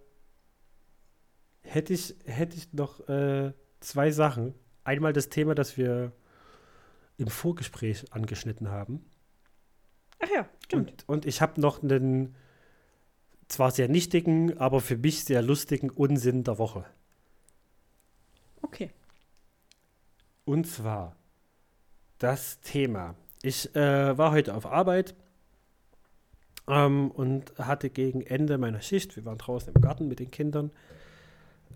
[SPEAKER 4] hätte ich, hätte ich noch äh, zwei Sachen. Einmal das Thema, das wir im Vorgespräch angeschnitten haben.
[SPEAKER 2] Ach ja, stimmt.
[SPEAKER 4] Und, und ich habe noch einen zwar sehr nichtigen, aber für mich sehr lustigen Unsinn der Woche.
[SPEAKER 2] Okay.
[SPEAKER 4] Und zwar das Thema. Ich äh, war heute auf Arbeit ähm, und hatte gegen Ende meiner Schicht, wir waren draußen im Garten mit den Kindern,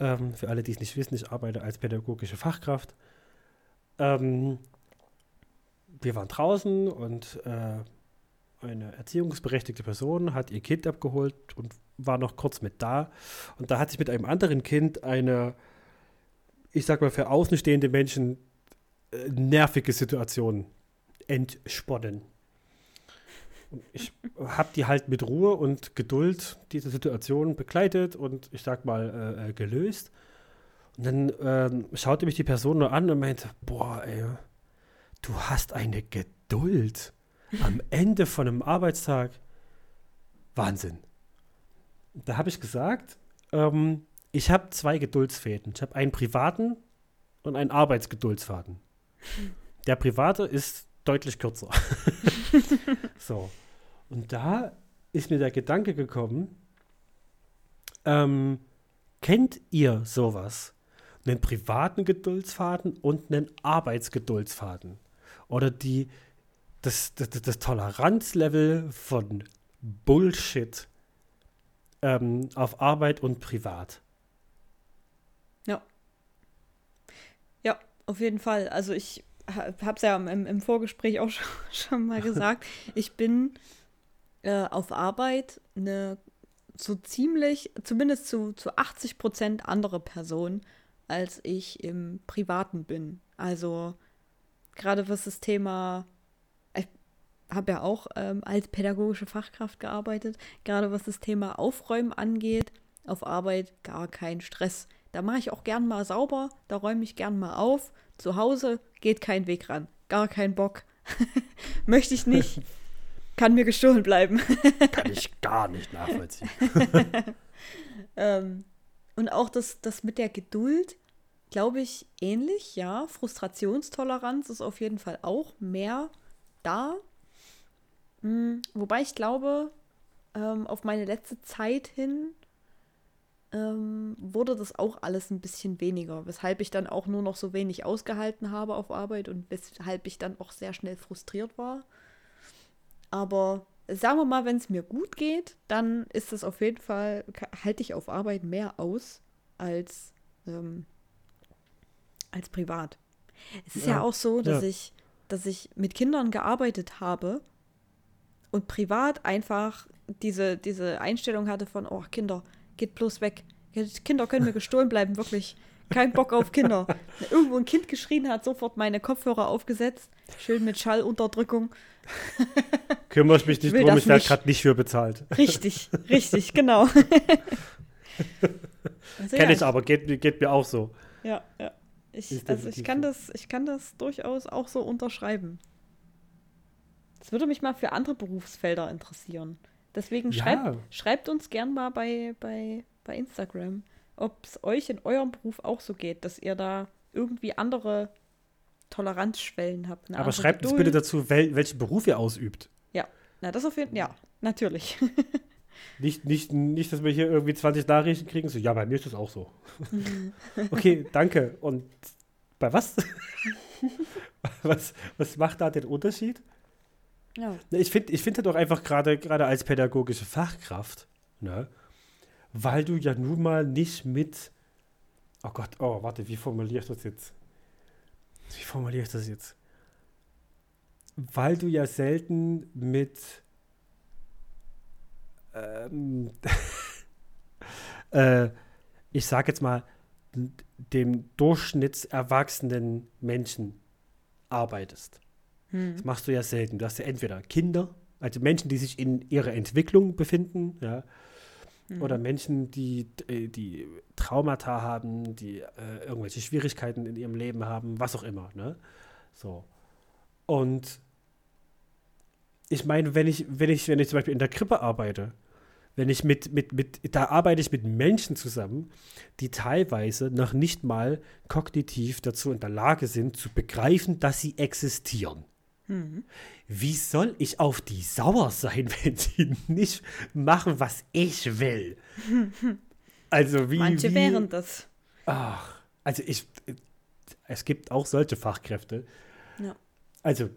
[SPEAKER 4] ähm, für alle, die es nicht wissen, ich arbeite als pädagogische Fachkraft. Ähm, wir waren draußen und äh, eine erziehungsberechtigte Person hat ihr Kind abgeholt und war noch kurz mit da. Und da hat sich mit einem anderen Kind eine, ich sag mal, für außenstehende Menschen äh, nervige Situation entsponnen. Und ich habe die halt mit Ruhe und Geduld diese Situation begleitet und ich sag mal äh, äh gelöst. Und dann ähm, schaute mich die Person nur an und meinte, boah, ey, du hast eine Geduld am Ende von einem Arbeitstag. Wahnsinn. Da habe ich gesagt, ähm, ich habe zwei Geduldsfäden. Ich habe einen privaten und einen Arbeitsgeduldsfaden. Der private ist deutlich kürzer. so. Und da ist mir der Gedanke gekommen, ähm, kennt ihr sowas? Einen privaten Geduldsfaden und einen Arbeitsgeduldsfaden? Oder die, das, das, das Toleranzlevel von Bullshit ähm, auf Arbeit und privat.
[SPEAKER 2] Ja. Ja, auf jeden Fall. Also ich habe es ja im, im, Vorgespräch auch schon, schon mal gesagt. ich bin äh, auf Arbeit eine so ziemlich, zumindest zu, zu 80 Prozent andere Person, als ich im Privaten bin. Also gerade was das Thema, habe ja auch ähm, als pädagogische Fachkraft gearbeitet, gerade was das Thema Aufräumen angeht, auf Arbeit gar kein Stress. Da mache ich auch gern mal sauber, da räume ich gern mal auf. Zu Hause geht kein Weg ran, gar kein Bock. Möchte ich nicht. Kann mir gestohlen bleiben.
[SPEAKER 4] Kann ich gar nicht nachvollziehen.
[SPEAKER 2] ähm, und auch das, das mit der Geduld, glaube ich, ähnlich, ja. Frustrationstoleranz ist auf jeden Fall auch mehr da. Hm, wobei ich glaube, ähm, auf meine letzte Zeit hin ähm, wurde das auch alles ein bisschen weniger, weshalb ich dann auch nur noch so wenig ausgehalten habe auf Arbeit und weshalb ich dann auch sehr schnell frustriert war. Aber sagen wir mal, wenn es mir gut geht, dann ist das auf jeden Fall, halte ich auf Arbeit mehr aus als, ähm, als privat. Es ist ja, ja auch so, dass ja. ich, dass ich mit Kindern gearbeitet habe und privat einfach diese, diese Einstellung hatte von, oh, Kinder, geht bloß weg. Kinder können mir gestohlen bleiben, wirklich. Kein Bock auf Kinder. Irgendwo ein Kind geschrien hat, sofort meine Kopfhörer aufgesetzt. Schön mit Schallunterdrückung.
[SPEAKER 4] Kümmere ich mich nicht drum, ich werde gerade nicht für bezahlt.
[SPEAKER 2] Richtig, richtig, genau.
[SPEAKER 4] also, Kenne ja, ich aber, geht, geht mir auch so.
[SPEAKER 2] Ja, ja. Ich, also ich kann, das, ich kann das durchaus auch so unterschreiben. Das würde mich mal für andere Berufsfelder interessieren. Deswegen ja. schreibt, schreibt uns gern mal bei, bei, bei Instagram, ob es euch in eurem Beruf auch so geht, dass ihr da irgendwie andere Toleranzschwellen habt.
[SPEAKER 4] Aber schreibt uns bitte dazu, wel, welchen Beruf ihr ausübt.
[SPEAKER 2] Ja, na das auf jeden Fall, ja, natürlich.
[SPEAKER 4] nicht, nicht, nicht, dass wir hier irgendwie 20 Nachrichten kriegen, so, ja, bei mir ist das auch so. okay, danke. Und bei was? was? Was macht da den Unterschied? Ja. Ich finde ich find das doch einfach gerade als pädagogische Fachkraft, ne? weil du ja nun mal nicht mit, oh Gott, oh, warte, wie formuliere ich das jetzt? Wie formuliere ich das jetzt? Weil du ja selten mit ähm, äh, ich sage jetzt mal, dem durchschnittserwachsenen Menschen arbeitest. Hm. Das machst du ja selten. Du hast ja entweder Kinder, also Menschen, die sich in ihrer Entwicklung befinden, ja, hm. oder Menschen, die, äh, die Traumata haben, die äh, irgendwelche Schwierigkeiten in ihrem Leben haben, was auch immer, ne? So. Und ich meine, wenn ich, wenn ich, wenn ich zum Beispiel in der Krippe arbeite, wenn ich mit, mit, mit, da arbeite ich mit Menschen zusammen, die teilweise noch nicht mal kognitiv dazu in der Lage sind, zu begreifen, dass sie existieren. Mhm. Wie soll ich auf die sauer sein, wenn sie nicht machen, was ich will? Also wie.
[SPEAKER 2] Manche
[SPEAKER 4] wie,
[SPEAKER 2] wären das.
[SPEAKER 4] Ach, also ich. Es gibt auch solche Fachkräfte. Ja. Also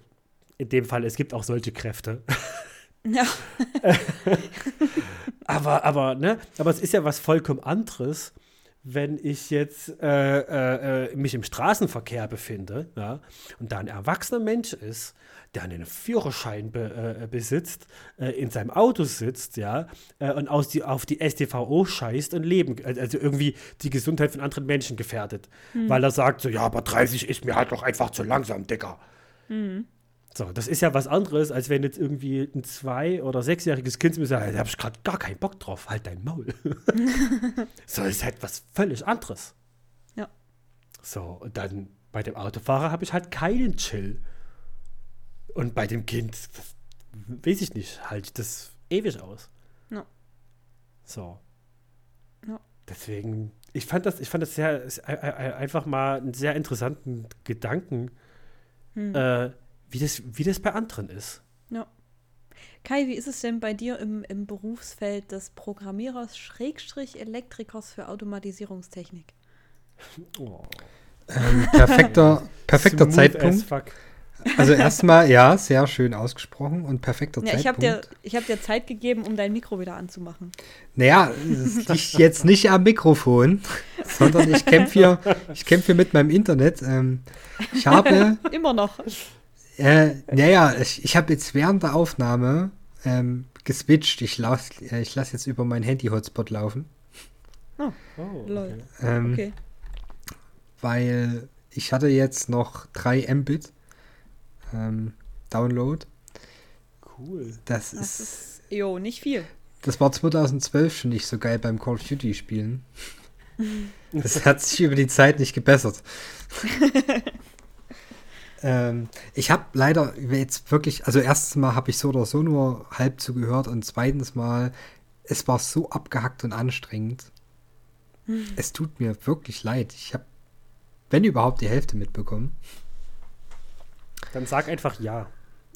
[SPEAKER 4] in dem Fall, es gibt auch solche Kräfte. Ja. aber, aber, ne, aber es ist ja was vollkommen anderes, wenn ich jetzt äh, äh, äh, mich im Straßenverkehr befinde, ja, und da ein erwachsener Mensch ist, der einen Führerschein be, äh, besitzt, äh, in seinem Auto sitzt, ja, äh, und aus die, auf die STVO scheißt und Leben, also irgendwie die Gesundheit von anderen Menschen gefährdet. Hm. Weil er sagt so, ja, aber 30 ist mir halt doch einfach zu langsam, Dicker. Hm. So, das ist ja was anderes, als wenn jetzt irgendwie ein zwei- oder sechsjähriges Kind mir sagt, da habe ich gerade gar keinen Bock drauf, halt dein Maul. so, das ist halt was völlig anderes.
[SPEAKER 2] Ja.
[SPEAKER 4] So, und dann bei dem Autofahrer habe ich halt keinen Chill. Und bei dem Kind, weiß ich nicht, halte das ewig aus.
[SPEAKER 2] Ja.
[SPEAKER 4] So. Ja. Deswegen, ich fand das, ich fand das sehr, einfach mal einen sehr interessanten Gedanken. Hm. Äh, wie das, wie das bei anderen ist.
[SPEAKER 2] Ja. Kai, wie ist es denn bei dir im, im Berufsfeld des Programmierers Schrägstrich Elektrikers für Automatisierungstechnik?
[SPEAKER 3] Oh. Ähm, perfekter perfekter Zeitpunkt. Also erstmal, ja, sehr schön ausgesprochen und perfekter ja,
[SPEAKER 2] Zeitpunkt. Ich habe dir, hab dir Zeit gegeben, um dein Mikro wieder anzumachen.
[SPEAKER 3] Naja, es liegt jetzt nicht am Mikrofon, sondern ich kämpfe hier, kämpf hier mit meinem Internet. Ähm, ich habe...
[SPEAKER 2] Immer noch.
[SPEAKER 3] Äh, naja, ich, ich habe jetzt während der Aufnahme ähm, geswitcht. Ich lasse ich lass jetzt über mein Handy-Hotspot laufen.
[SPEAKER 4] Oh,
[SPEAKER 2] Lol.
[SPEAKER 4] okay.
[SPEAKER 3] Ähm,
[SPEAKER 2] Okay.
[SPEAKER 3] Weil ich hatte jetzt noch 3 Mbit ähm, Download.
[SPEAKER 4] Cool.
[SPEAKER 3] Das,
[SPEAKER 2] Das
[SPEAKER 3] ist,
[SPEAKER 2] ist, jo, nicht viel.
[SPEAKER 3] das war 2012 schon nicht so geil beim Call of Duty spielen. Das hat sich über die Zeit nicht gebessert. ähm, ich habe leider jetzt wirklich, also erstens mal habe ich so oder so nur halb zugehört und zweitens mal, es war so abgehackt und anstrengend. Es tut mir wirklich leid. Ich habe, wenn überhaupt, die Hälfte mitbekommen.
[SPEAKER 4] Dann sag einfach ja.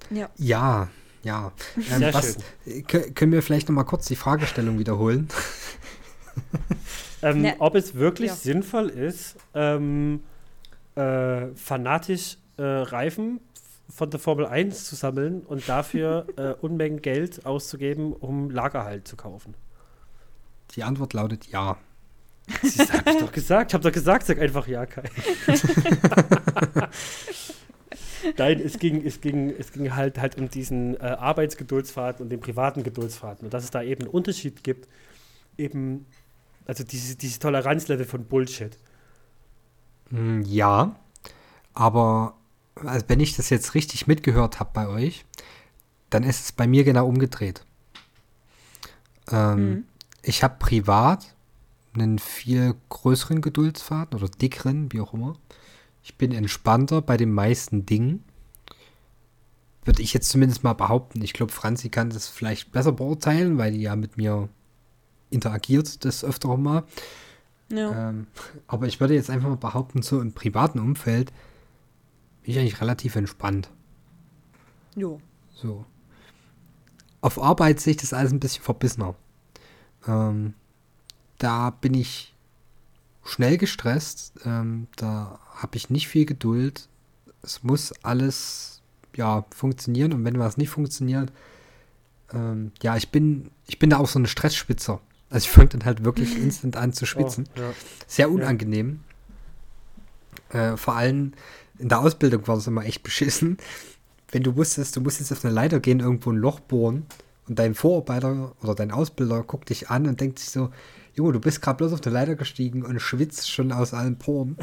[SPEAKER 2] Ja.
[SPEAKER 3] Ja, ja. Ähm,
[SPEAKER 4] Sehr
[SPEAKER 3] was, kö- können wir vielleicht noch mal kurz die Fragestellung wiederholen?
[SPEAKER 4] Ähm,
[SPEAKER 2] Ne.
[SPEAKER 4] Ob es wirklich
[SPEAKER 2] Ja.
[SPEAKER 4] sinnvoll ist, ähm, äh, fanatisch äh, Reifen von der Formel 1 zu sammeln und dafür äh, Unmengen Geld auszugeben, um Lagerhalt zu kaufen.
[SPEAKER 3] Die Antwort lautet ja.
[SPEAKER 4] Das hab ich doch gesagt. Ich habe doch gesagt, sag einfach ja, Kai. Nein, es ging, es ging, es ging halt, halt um diesen äh, Arbeitsgeduldsfaden und den privaten Geduldsfaden. Und dass es da eben einen Unterschied gibt, eben, also diese, diese Toleranzlevel von Bullshit.
[SPEAKER 3] Mm, Ja, aber also wenn ich das jetzt richtig mitgehört habe bei euch, dann ist es bei mir genau umgedreht. Ähm,
[SPEAKER 2] Mhm.
[SPEAKER 3] Ich habe privat einen viel größeren Geduldsfaden oder dickeren, wie auch immer. Ich bin entspannter bei den meisten Dingen. Würde ich jetzt zumindest mal behaupten. Ich glaube, Franzi kann das vielleicht besser beurteilen, weil die ja mit mir interagiert des Öfteren mal.
[SPEAKER 2] Ja.
[SPEAKER 3] Ähm, aber ich würde jetzt einfach mal behaupten, so im privaten Umfeld bin ich eigentlich relativ entspannt.
[SPEAKER 2] Jo.
[SPEAKER 3] So. Auf Arbeit sehe ich das alles ein bisschen verbissener. Ähm, da bin ich schnell gestresst. Ähm, da habe ich nicht viel Geduld. Es muss alles ja funktionieren und wenn was nicht funktioniert, ähm, ja, ich bin ich bin da auch so eine Stressspitzer. Also ich fange dann halt wirklich instant an zu schwitzen.
[SPEAKER 4] Oh, ja.
[SPEAKER 3] Sehr unangenehm. Äh, vor allem in der Ausbildung war das immer echt beschissen. Wenn du wusstest, du musst jetzt auf eine Leiter gehen, irgendwo ein Loch bohren und dein Vorarbeiter oder dein Ausbilder guckt dich an und denkt sich so, Junge, du bist gerade bloß auf eine Leiter gestiegen und schwitzt schon aus allen Poren.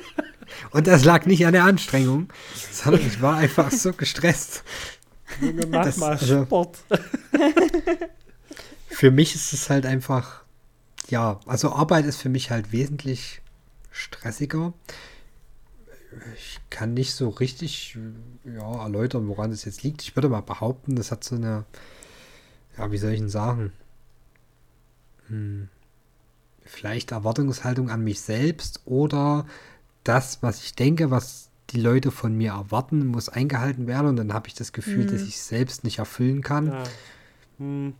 [SPEAKER 3] und das lag nicht an der Anstrengung, sondern ich war einfach so gestresst.
[SPEAKER 4] Junge, mach
[SPEAKER 3] Das-
[SPEAKER 4] mal
[SPEAKER 3] also-
[SPEAKER 4] Sport.
[SPEAKER 3] Für mich ist es halt einfach, ja, also Arbeit ist für mich halt wesentlich stressiger. Ich kann nicht so richtig ja, erläutern, woran das jetzt liegt. Ich würde mal behaupten, das hat so eine, ja, wie soll ich denn sagen? Hm, vielleicht Erwartungshaltung an mich selbst oder das, was ich denke, was die Leute von mir erwarten, muss eingehalten werden und dann habe ich das Gefühl, dass ich es selbst nicht erfüllen kann.
[SPEAKER 4] Ja. Hm.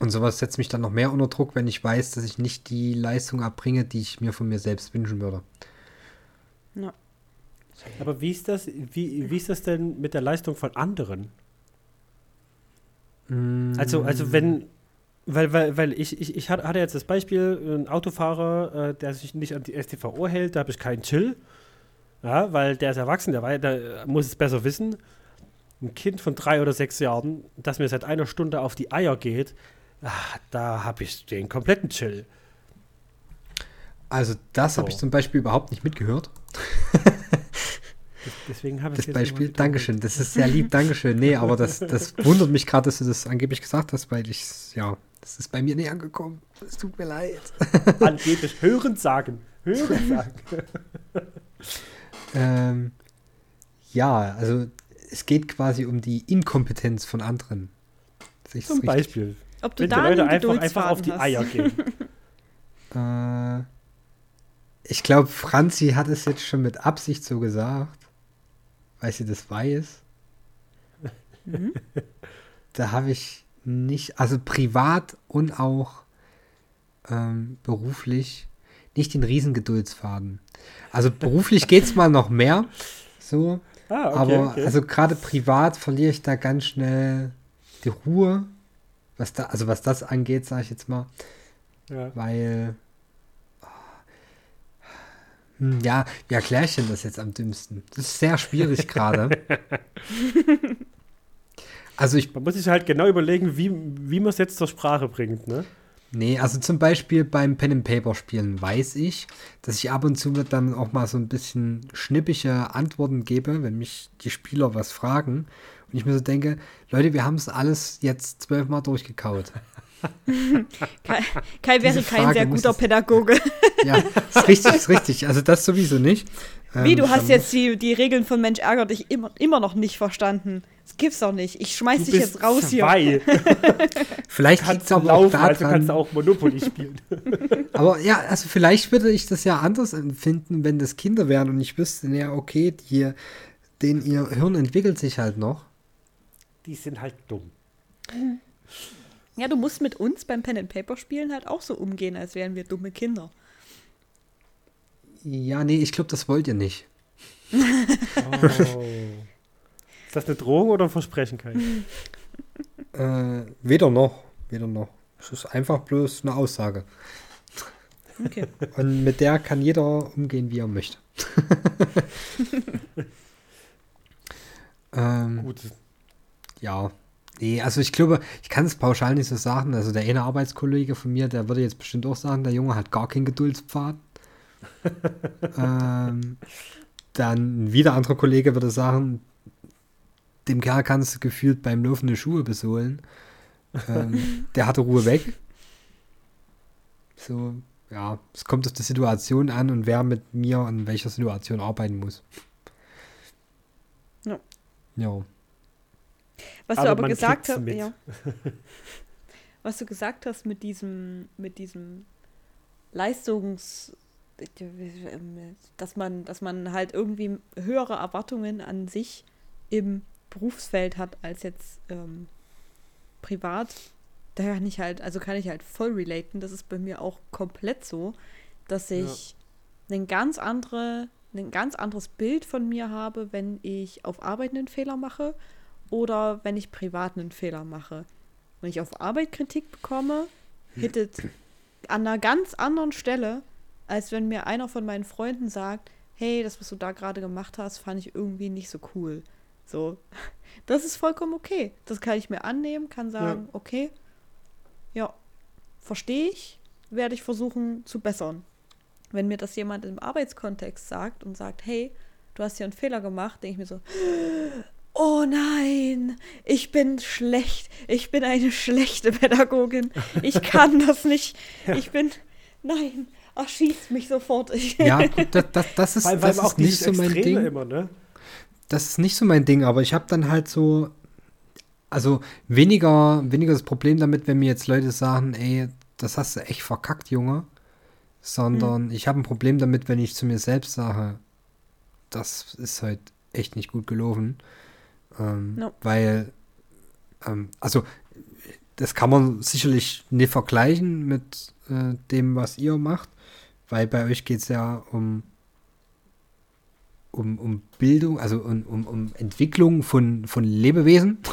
[SPEAKER 3] Und sowas setzt mich dann noch mehr unter Druck, wenn ich weiß, dass ich nicht die Leistung erbringe, die ich mir von mir selbst wünschen würde.
[SPEAKER 2] Ja.
[SPEAKER 4] Aber wie ist das, wie, wie ist das denn mit der Leistung von anderen? Also, also wenn, weil, weil, weil ich, ich, ich hatte jetzt das Beispiel, ein Autofahrer, äh, der sich nicht an die STVO hält, da habe ich keinen Chill. Ja, weil der ist erwachsen, der, wei- der muss es besser wissen. Ein Kind von drei oder sechs Jahren, das mir seit einer Stunde auf die Eier geht, ah, da habe ich den kompletten Chill.
[SPEAKER 3] Also das habe ich
[SPEAKER 4] So.
[SPEAKER 3] zum Beispiel überhaupt nicht mitgehört.
[SPEAKER 4] Deswegen habe ich
[SPEAKER 3] Das Beispiel. Dankeschön, das ist sehr lieb, Dankeschön. Nee, aber das, das wundert mich gerade, dass du das angeblich gesagt hast, weil ich, ja, das ist bei mir nicht angekommen. Es tut mir leid.
[SPEAKER 4] Angeblich hören sagen. Hören sagen.
[SPEAKER 3] Ähm, ja, also es geht quasi um die Inkompetenz von anderen.
[SPEAKER 4] Zum
[SPEAKER 3] richtig?
[SPEAKER 4] Beispiel.
[SPEAKER 2] Ob du
[SPEAKER 4] Wenn die
[SPEAKER 2] da
[SPEAKER 4] Leute
[SPEAKER 2] einen
[SPEAKER 4] einfach, einfach auf die
[SPEAKER 2] hast.
[SPEAKER 4] Eier gehen.
[SPEAKER 3] Äh, ich glaube, Franzi hat es jetzt schon mit Absicht so gesagt, weil sie das weiß.
[SPEAKER 2] Mhm.
[SPEAKER 3] Da habe ich nicht, also privat und auch ähm, beruflich, nicht den Riesengeduldsfaden. Also beruflich geht es mal noch mehr, so,
[SPEAKER 4] Ah, okay,
[SPEAKER 3] aber
[SPEAKER 4] okay.
[SPEAKER 3] also gerade privat verliere ich da ganz schnell die Ruhe, was da, also was das angeht, sage ich jetzt mal.
[SPEAKER 4] ja.
[SPEAKER 3] Weil. Hm, Ja, wie erkläre ich denn das jetzt am dümmsten? Das ist sehr schwierig gerade. Also ich,
[SPEAKER 4] Man muss sich halt genau überlegen, wie, wie man es jetzt zur Sprache bringt, ne?
[SPEAKER 3] nee, also zum Beispiel beim Pen and Paper Spielen weiß ich, dass ich ab und zu dann auch mal so ein bisschen schnippige Antworten gebe, wenn mich die Spieler was fragen. Und ich mir so denke, Leute, wir haben es alles jetzt zwölfmal durchgekaut.
[SPEAKER 2] Kai, Kai wäre
[SPEAKER 3] Diese
[SPEAKER 2] kein
[SPEAKER 3] Frage
[SPEAKER 2] sehr guter Pädagoge.
[SPEAKER 3] Ja, ist richtig, ist richtig. Also das sowieso nicht.
[SPEAKER 2] Wie,
[SPEAKER 3] Ähm,
[SPEAKER 2] du hast jetzt die, die Regeln von Mensch ärger dich immer, immer noch nicht verstanden. Das gibt's doch nicht. Ich schmeiß
[SPEAKER 4] Du
[SPEAKER 2] dich jetzt raus hier.
[SPEAKER 4] zwei.
[SPEAKER 3] Vielleicht liegt
[SPEAKER 4] kannst
[SPEAKER 3] es
[SPEAKER 4] du
[SPEAKER 3] aber auch
[SPEAKER 4] laufen, also
[SPEAKER 3] daran.
[SPEAKER 4] kannst du auch Monopoly spielen.
[SPEAKER 3] Aber ja, also vielleicht würde ich das ja anders empfinden, wenn das Kinder wären und ich wüsste, ja, okay, die, den ihr Hirn entwickelt sich halt noch.
[SPEAKER 4] Die sind halt dumm.
[SPEAKER 2] Ja, du musst mit uns beim Pen and Paper spielen halt auch so umgehen, als wären wir dumme Kinder.
[SPEAKER 3] Ja, nee, ich glaube, das wollt ihr nicht.
[SPEAKER 4] Oh. Ist das eine Drohung oder ein Versprechen, Kai?
[SPEAKER 3] Äh, weder noch, weder noch. Es ist einfach bloß eine Aussage.
[SPEAKER 2] Okay.
[SPEAKER 3] Und mit der kann jeder umgehen, wie er möchte. ähm,
[SPEAKER 4] Gut.
[SPEAKER 3] Ja. Nee, also ich glaube, ich kann es pauschal nicht so sagen. Also der eine Arbeitskollege von mir, der würde jetzt bestimmt auch sagen, der Junge hat gar keinen Geduldspfad. ähm, dann ein wieder anderer Kollege würde sagen, dem Kerl kannst du gefühlt beim Laufen eine Schuhe besohlen. Ähm, der hatte Ruhe weg. So, ja, es kommt auf die Situation an und wer mit mir in welcher Situation arbeiten muss.
[SPEAKER 2] Ja.
[SPEAKER 3] Ja.
[SPEAKER 2] Was
[SPEAKER 4] Aber
[SPEAKER 2] du aber gesagt hast,
[SPEAKER 4] mit.
[SPEAKER 2] ja. Was du gesagt hast mit diesem, mit diesem Leistungs, dass man, dass man halt irgendwie höhere Erwartungen an sich im Berufsfeld hat als jetzt ähm, privat. Da kann ich halt, also kann ich halt voll relaten. Das ist bei mir auch komplett so, dass ich ein ganz andere, ein ganz anderes Bild von mir habe, wenn ich auf Arbeit einen Fehler mache oder wenn ich privat einen Fehler mache. Wenn ich auf Arbeit Kritik bekomme, hittet an einer ganz anderen Stelle, als wenn mir einer von meinen Freunden sagt, hey, das, was du da gerade gemacht hast, fand ich irgendwie nicht so cool. So, das ist vollkommen okay. Das kann ich mir annehmen, kann sagen, okay, ja, verstehe ich, werde ich versuchen zu bessern. Wenn mir das jemand im Arbeitskontext sagt und sagt, hey, du hast hier einen Fehler gemacht, denke ich mir so, oh nein, ich bin schlecht, ich bin eine schlechte Pädagogin, ich kann das nicht, ich bin, nein, erschießt mich sofort. Ich,
[SPEAKER 3] Ja, das, das, das ist, das
[SPEAKER 4] weil auch
[SPEAKER 3] ist nicht so mein
[SPEAKER 4] Extreme
[SPEAKER 3] Ding.
[SPEAKER 4] immer, ne?
[SPEAKER 3] Das ist nicht so mein Ding, aber ich habe dann halt so, also weniger, weniger das Problem damit, wenn mir jetzt Leute sagen, ey, das hast du echt verkackt, Junge, sondern ich habe ein Problem damit, wenn ich zu mir selbst sage, das ist halt echt nicht gut gelaufen, ähm,
[SPEAKER 2] No.
[SPEAKER 3] weil, ähm, also das kann man sicherlich nicht vergleichen mit äh, dem, was ihr macht, weil bei euch geht es ja um um, um Bildung, also um, um, um Entwicklung von, von Lebewesen.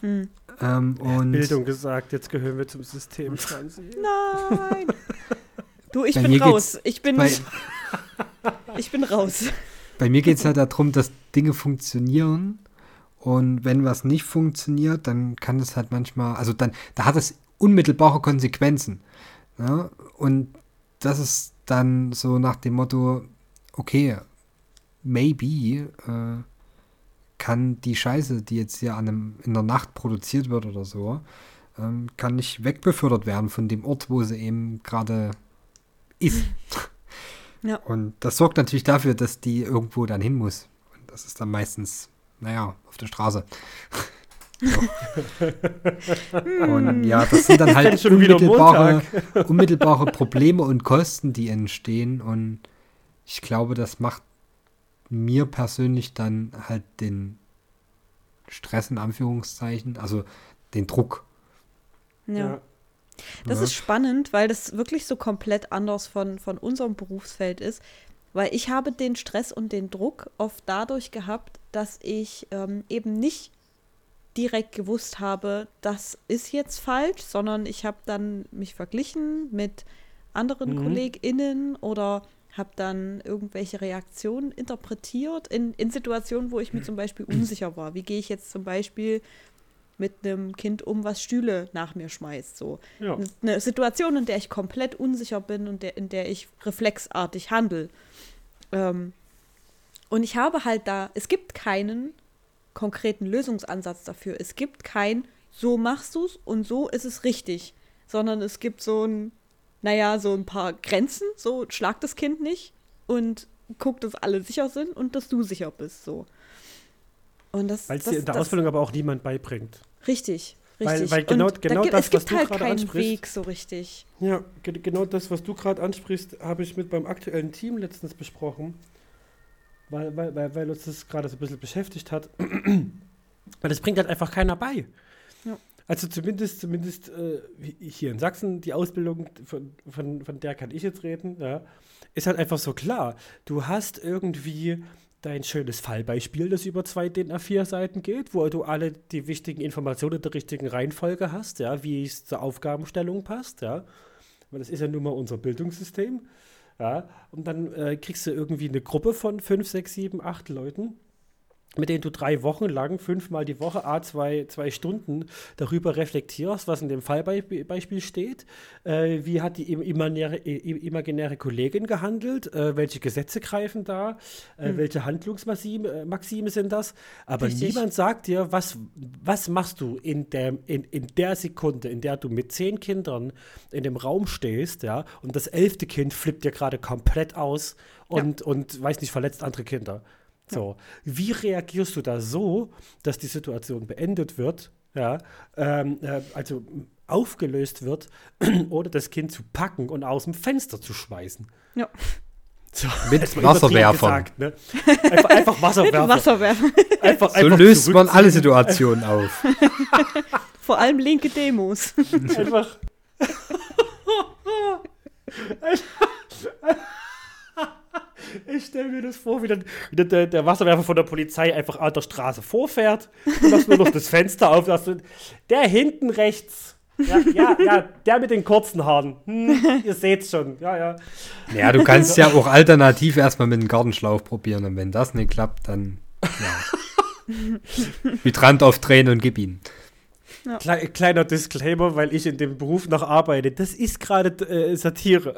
[SPEAKER 2] Hm.
[SPEAKER 3] Ähm, und
[SPEAKER 4] Bildung gesagt, jetzt gehören wir zum System. Franzi.
[SPEAKER 2] Nein. Du, ich
[SPEAKER 3] Bei
[SPEAKER 2] bin raus. Ich bin,
[SPEAKER 3] bei,
[SPEAKER 2] ich bin raus.
[SPEAKER 3] bei mir geht es halt darum, dass Dinge funktionieren. Und wenn was nicht funktioniert, dann kann das halt manchmal, also dann, da hat es unmittelbare Konsequenzen. Ja? Und das ist dann so nach dem Motto, okay, maybe äh, kann die Scheiße, die jetzt hier an einem, in der Nacht produziert wird oder so, ähm, kann nicht wegbefördert werden von dem Ort, wo sie eben gerade ist.
[SPEAKER 2] Ja.
[SPEAKER 3] Und das sorgt natürlich dafür, dass die irgendwo dann hin muss. Und das ist dann meistens, naja, auf der Straße. So. und ja, das sind dann halt unmittelbare, unmittelbare Probleme und Kosten, die entstehen. Und ich glaube, das macht mir persönlich dann halt den Stress in Anführungszeichen, also den Druck.
[SPEAKER 2] Ja. Das
[SPEAKER 3] Ja.
[SPEAKER 2] ist spannend, weil das wirklich so komplett anders von, von unserem Berufsfeld ist. Weil ich habe den Stress und den Druck oft dadurch gehabt, dass ich ähm, eben nicht direkt gewusst habe, das ist jetzt falsch, sondern ich habe dann mich verglichen mit anderen
[SPEAKER 4] Mhm.
[SPEAKER 2] KollegInnen oder habe dann irgendwelche Reaktionen interpretiert in, in Situationen, wo ich mir zum Beispiel unsicher war. Wie gehe ich jetzt zum Beispiel mit einem Kind um, was Stühle nach mir schmeißt. So.
[SPEAKER 4] Ja.
[SPEAKER 2] Eine Situation, in der ich komplett unsicher bin und der, in der ich reflexartig handle. Ähm, und ich habe halt da, es gibt keinen konkreten Lösungsansatz dafür. Es gibt kein, so machst du es und so ist es richtig. Sondern es gibt so ein, naja, so ein paar Grenzen, so schlag das Kind nicht und guck, dass alle sicher sind und dass du sicher bist. So. Und das,
[SPEAKER 4] Weil es dir in der
[SPEAKER 2] das,
[SPEAKER 4] Ausbildung aber auch niemand beibringt.
[SPEAKER 2] Richtig,
[SPEAKER 4] Weil-
[SPEAKER 2] richtig.
[SPEAKER 4] weil genau-
[SPEAKER 2] und
[SPEAKER 4] genau
[SPEAKER 2] da,
[SPEAKER 4] das,
[SPEAKER 2] es gibt
[SPEAKER 4] was du
[SPEAKER 2] halt
[SPEAKER 4] gerade
[SPEAKER 2] keinen
[SPEAKER 4] ansprichst.
[SPEAKER 2] Weg so richtig.
[SPEAKER 4] Ja, ge genau das, was du gerade ansprichst, habe ich mit meinem aktuellen Team letztens besprochen, weil, weil, weil, weil uns das gerade so ein bisschen beschäftigt hat. weil das bringt halt einfach keiner bei.
[SPEAKER 2] Ja.
[SPEAKER 4] Also zumindest, zumindest äh, hier in Sachsen, die Ausbildung, von, von, von der kann ich jetzt reden, ja, ist halt einfach so klar. Du hast irgendwie dein schönes Fallbeispiel, das über zwei DIN A4 Seiten geht, wo du alle die wichtigen Informationen in der richtigen Reihenfolge hast, ja, wie es zur Aufgabenstellung passt, ja. Weil das ist ja nun mal unser Bildungssystem. Ja, und dann äh, kriegst du irgendwie eine Gruppe von fünf, sechs, sieben, acht Leuten, mit denen du drei Wochen lang, fünfmal die Woche, a zwei, zwei Stunden darüber reflektierst, was in dem Fallbeispiel steht. Äh, wie hat die im- imaginäre, imaginäre Kollegin gehandelt? Äh, welche Gesetze greifen da? Äh, Welche Handlungsmaxime äh, Maxime sind das? Aber
[SPEAKER 2] Richtig.
[SPEAKER 4] niemand sagt dir, was, was machst du in der, in, in der Sekunde, in der du mit zehn Kindern in dem Raum stehst, ja, und das elfte Kind flippt dir gerade komplett aus und, und weiß nicht, verletzt andere Kinder. So, wie reagierst du da so, dass die Situation beendet wird, ja, ähm, äh, also aufgelöst wird, ohne das Kind zu packen und aus dem Fenster zu schmeißen?
[SPEAKER 2] Ja.
[SPEAKER 4] So,
[SPEAKER 3] Mit Wasserwerfern.
[SPEAKER 4] Gesagt, ne? einfach, einfach Wasserwerfer.
[SPEAKER 2] Wasserwerfen.
[SPEAKER 4] Einfach,
[SPEAKER 3] So
[SPEAKER 4] einfach
[SPEAKER 3] löst man alle. Situationen auf.
[SPEAKER 2] Vor allem linke Demos.
[SPEAKER 4] Einfach. Ich stelle mir das vor, wie dann wie dann der, der Wasserwerfer von der Polizei einfach an der Straße vorfährt. Du machst nur noch das Fenster auf. Dass du, der hinten rechts. Ja, ja, ja, der mit den kurzen Haaren. Hm, ihr seht's schon. Ja, ja.
[SPEAKER 3] Ja, du kannst ja auch alternativ erstmal mit dem Gartenschlauch probieren und wenn das nicht klappt, dann ja. Hydrant aufdrehen und gib ihn.
[SPEAKER 4] Klei kleiner Disclaimer, weil ich in dem Beruf noch arbeite. Das ist gerade äh, Satire.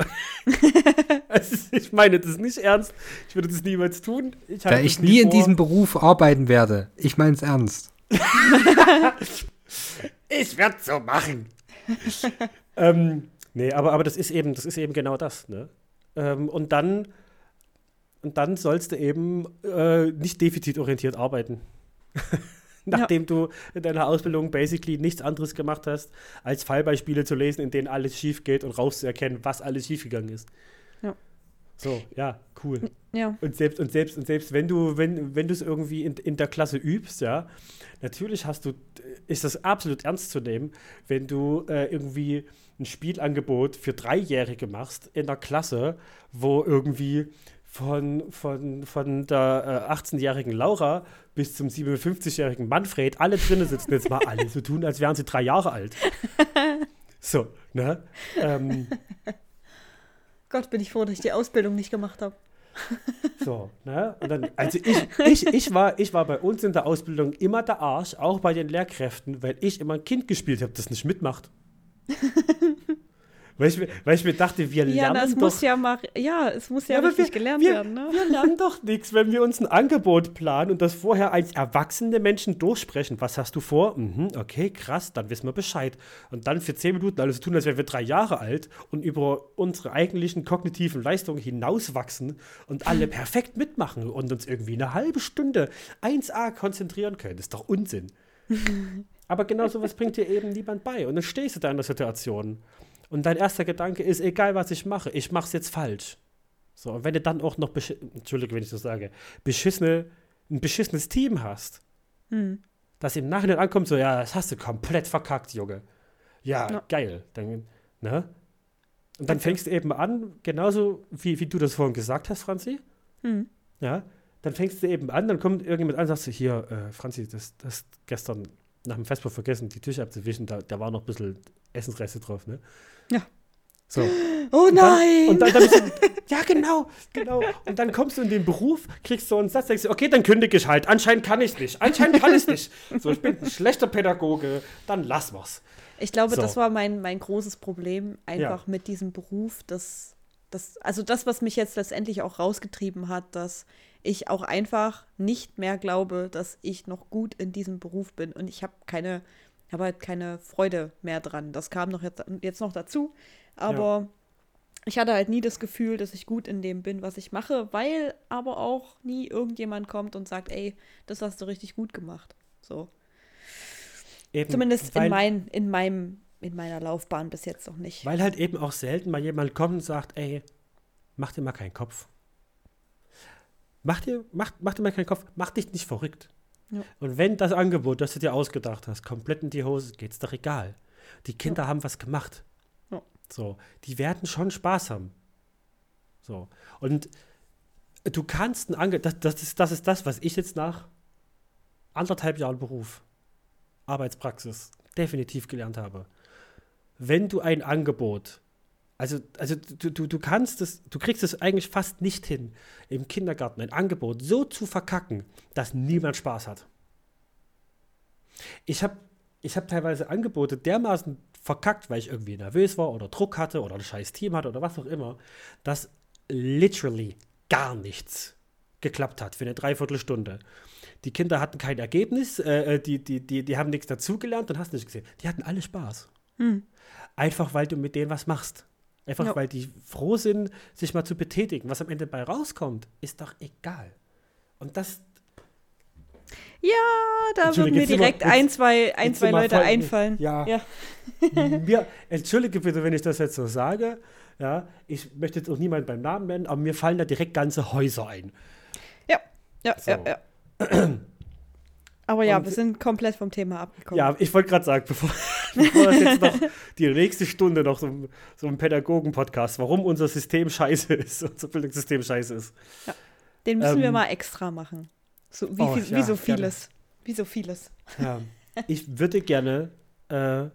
[SPEAKER 4] also, ich meine das nicht ernst. Ich würde das niemals tun. Ich
[SPEAKER 3] Da ich
[SPEAKER 4] das
[SPEAKER 3] nie in diesem Beruf arbeiten werde, ich mein's ernst.
[SPEAKER 4] Ich werde so machen. ähm, nee, aber, aber das ist eben, das ist eben genau das, ne? Ähm, und dann, und dann sollst du eben äh, nicht defizitorientiert arbeiten. Nachdem du in deiner Ausbildung basically nichts anderes gemacht hast, als Fallbeispiele zu lesen, in denen alles schief geht und rauszuerkennen, was alles schiefgegangen ist.
[SPEAKER 2] Ja.
[SPEAKER 4] So, ja, cool.
[SPEAKER 2] Ja.
[SPEAKER 4] Und selbst, und selbst, und selbst wenn du, wenn, wenn du es irgendwie in, in der Klasse übst, ja, natürlich hast du, ist das absolut ernst zu nehmen, wenn du äh, irgendwie ein Spielangebot für Dreijährige machst in der Klasse, wo irgendwie von, von, von der äh, 18-jährigen Laura bis zum 57-jährigen Manfred alle drinnen sitzen, jetzt mal alle so tun, als wären sie drei Jahre alt. So, ne? Ähm,
[SPEAKER 2] Gott, bin ich froh, dass ich die Ausbildung nicht gemacht habe.
[SPEAKER 4] So, ne? Und dann, also ich, ich, ich, war, ich war bei uns in der Ausbildung immer der Arsch, auch bei den Lehrkräften, weil ich immer ein Kind gespielt habe, das nicht mitmacht. weil, ich, mir- weil ich mir dachte, wir
[SPEAKER 2] Ja,
[SPEAKER 4] lernen
[SPEAKER 2] das
[SPEAKER 4] doch,
[SPEAKER 2] muss ja mal, ja, es muss ja,
[SPEAKER 4] aber
[SPEAKER 2] richtig
[SPEAKER 4] wir,
[SPEAKER 2] gelernt
[SPEAKER 4] wir,
[SPEAKER 2] werden, ne?
[SPEAKER 4] wir lernen doch nichts, wenn wir uns ein Angebot planen und das vorher als erwachsene Menschen durchsprechen. Was hast du vor? Mhm, okay, krass, dann wissen wir Bescheid. Und dann für zehn Minuten alles tun, als wären wir drei Jahre alt und über unsere eigentlichen kognitiven Leistungen hinauswachsen und alle perfekt mitmachen und uns irgendwie eine halbe Stunde 1A konzentrieren können. Das ist doch Unsinn. Aber genau sowas bringt dir eben niemand bei. Und dann stehst du da in der Situation. Und dein erster Gedanke ist, egal was ich mache, ich mache es jetzt falsch. So, und wenn du dann auch noch, Entschuldige, wenn ich das sage, beschissene, ein beschissenes Team hast,
[SPEAKER 2] Hm.
[SPEAKER 4] das im Nachhinein ankommt, so, ja, das hast du komplett verkackt, Junge. Ja,
[SPEAKER 2] Ja.
[SPEAKER 4] geil. Dann, ne? Und dann fängst du eben an, genauso wie, wie du das vorhin gesagt hast, Franzi,
[SPEAKER 2] Hm.
[SPEAKER 4] ja, dann fängst du eben an, dann kommt irgendjemand an und sagst du, hier, äh, Franzi, das, das gestern nach dem Festball vergessen, die Tische abzuwischen, da, da war noch ein bisschen Essensreste drauf, ne?
[SPEAKER 2] Ja.
[SPEAKER 4] So.
[SPEAKER 2] Oh
[SPEAKER 4] Und dann,
[SPEAKER 2] nein!
[SPEAKER 4] und dann, dann bist du, ja, genau, genau. Und dann kommst du in den Beruf, kriegst so einen Satz, denkst du, okay, dann kündige ich halt. Anscheinend kann ich nicht. Anscheinend kann ich nicht. So, ich bin ein schlechter Pädagoge, dann lass wir's.
[SPEAKER 2] Ich glaube,
[SPEAKER 4] So.
[SPEAKER 2] das war mein, mein großes Problem einfach mit diesem Beruf, dass das, also das, was mich jetzt letztendlich auch rausgetrieben hat, dass ich auch einfach nicht mehr glaube, dass ich noch gut in diesem Beruf bin und ich habe keine, habe halt keine Freude mehr dran. Das kam noch jetzt, jetzt noch dazu, aber ich hatte halt nie das Gefühl, dass ich gut in dem bin, was ich mache, weil aber auch nie irgendjemand kommt und sagt, ey, das hast du richtig gut gemacht. So.
[SPEAKER 4] Eben,
[SPEAKER 2] Zumindest
[SPEAKER 4] weil,
[SPEAKER 2] in, mein, in, meinem, in meiner Laufbahn bis jetzt noch nicht.
[SPEAKER 4] Weil halt eben auch selten mal jemand kommt und sagt, ey, mach dir mal keinen Kopf. Mach dir, mach, mach dir mal keinen Kopf, mach dich nicht verrückt.
[SPEAKER 2] Ja.
[SPEAKER 4] Und wenn das Angebot, das du dir ausgedacht hast, komplett in die Hose geht, ist doch egal. Die Kinder haben was gemacht.
[SPEAKER 2] Ja.
[SPEAKER 4] So, die werden schon Spaß haben. So. Und du kannst ein Angebot, das, das, ist, das ist das, was ich jetzt nach anderthalb Jahren Beruf, Arbeitspraxis, definitiv gelernt habe. Wenn du ein Angebot, also, also du, du, du kannst es, du kriegst es eigentlich fast nicht hin, im Kindergarten ein Angebot so zu verkacken, dass niemand Spaß hat. Ich habe ich hab teilweise Angebote dermaßen verkackt, weil ich irgendwie nervös war oder Druck hatte oder ein scheiß Team hatte oder was auch immer, dass literally gar nichts geklappt hat für eine Dreiviertelstunde. Die Kinder hatten kein Ergebnis, äh, die, die, die, die haben nichts dazugelernt und hast nicht gesehen. Die hatten alle Spaß.
[SPEAKER 2] Hm.
[SPEAKER 4] Einfach weil du mit denen was machst. Einfach
[SPEAKER 2] Ja.
[SPEAKER 4] weil die froh sind, sich mal zu betätigen. Was am Ende bei rauskommt, ist doch egal. Und das,
[SPEAKER 2] Ja, da würden mir direkt
[SPEAKER 4] jetzt-
[SPEAKER 2] ein, zwei, ein, zwei Leute
[SPEAKER 4] voll-
[SPEAKER 2] einfallen.
[SPEAKER 4] Ja.
[SPEAKER 2] ja.
[SPEAKER 4] mir, entschuldige bitte, wenn ich das jetzt so sage. Ja, ich möchte jetzt auch niemanden beim Namen nennen, aber mir fallen da direkt ganze Häuser ein.
[SPEAKER 2] Ja, ja,
[SPEAKER 4] So.
[SPEAKER 2] ja, ja. Aber ja,
[SPEAKER 4] Und-
[SPEAKER 2] wir sind komplett vom Thema abgekommen.
[SPEAKER 4] Ja, ich wollte gerade sagen, bevor, bevor das jetzt noch die nächste Stunde noch so, ein- so ein Pädagogen-Podcast, warum unser System scheiße ist, unser Bildungssystem scheiße ist.
[SPEAKER 2] Den müssen wir
[SPEAKER 4] ähm,
[SPEAKER 2] mal extra machen. So, wie,
[SPEAKER 4] oh,
[SPEAKER 2] viel,
[SPEAKER 4] ja,
[SPEAKER 2] wie so
[SPEAKER 4] gerne.
[SPEAKER 2] vieles. Wie so vieles.
[SPEAKER 4] Ja. Ich würde gerne äh,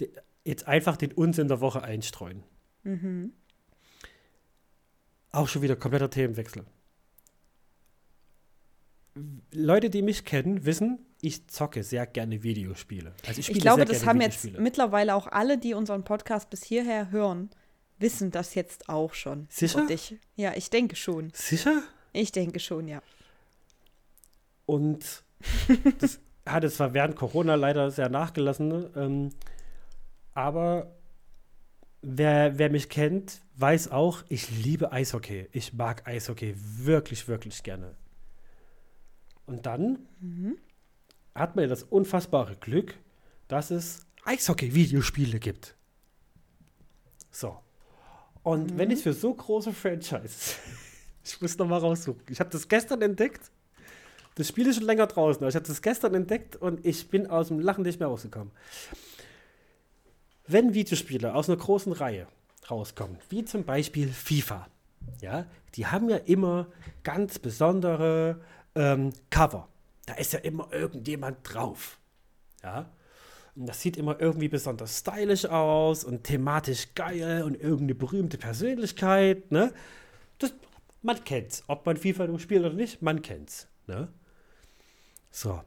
[SPEAKER 4] de, jetzt einfach den Unsinn der Woche einstreuen.
[SPEAKER 2] Mhm.
[SPEAKER 4] Auch schon wieder kompletter Themenwechsel. Leute, die mich kennen, wissen, ich zocke sehr gerne Videospiele. Also ich,
[SPEAKER 2] Ich glaube, das haben jetzt mittlerweile auch alle, die unseren Podcast bis hierher hören, wissen das jetzt auch schon.
[SPEAKER 4] Sicher?
[SPEAKER 2] Ich, ja, ich denke schon.
[SPEAKER 4] Sicher?
[SPEAKER 2] Ich denke schon, ja.
[SPEAKER 4] Und das hatte zwar während Corona leider sehr nachgelassen, ne? ähm, aber wer, wer mich kennt, weiß auch, ich liebe Eishockey. Ich mag Eishockey wirklich, wirklich gerne. Und dann hat man ja das unfassbare Glück, dass es Eishockey-Videospiele gibt. So. Und wenn ich für so große Franchises, ich muss noch mal raussuchen, ich habe das gestern entdeckt. Das Spiel ist schon länger draußen, aber ich habe das gestern entdeckt und ich bin aus dem Lachen nicht mehr rausgekommen. Wenn Videospiele aus einer großen Reihe rauskommen, wie zum Beispiel FIFA, ja, die haben ja immer ganz besondere ähm, Cover. Da ist ja immer irgendjemand drauf. Ja. Und das sieht immer irgendwie besonders stylisch aus und thematisch geil und irgendeine berühmte Persönlichkeit, ne? Das, man kennt's. Ob man FIFA nur spielt oder nicht, man kennt's, ne? So.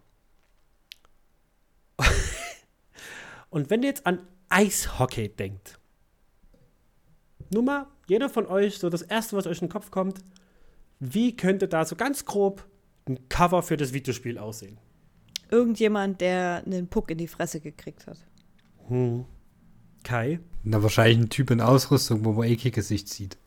[SPEAKER 4] und wenn ihr jetzt an Eishockey denkt, nur mal, jeder von euch, so das erste, was euch in den Kopf kommt, wie könnte da so ganz grob ein Cover für das Videospiel aussehen?
[SPEAKER 2] Irgendjemand, der einen Puck in die Fresse gekriegt hat.
[SPEAKER 4] Hm. Kai?
[SPEAKER 3] Na, wahrscheinlich ein Typ in Ausrüstung, wo man eh Gesicht sieht.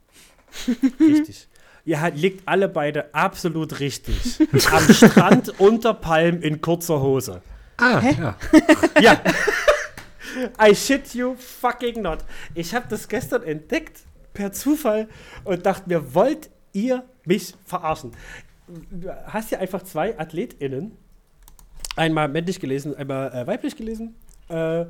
[SPEAKER 4] Richtig. Ihr halt liegt alle beide absolut richtig. Am Strand unter Palm in kurzer Hose.
[SPEAKER 3] Ah, ja.
[SPEAKER 4] Ja. I shit you fucking not. Ich habe das gestern entdeckt per Zufall und dachte mir, wollt ihr mich verarschen? Du hast ja einfach zwei AthletInnen. Einmal männlich gelesen, einmal äh, weiblich gelesen. Äh,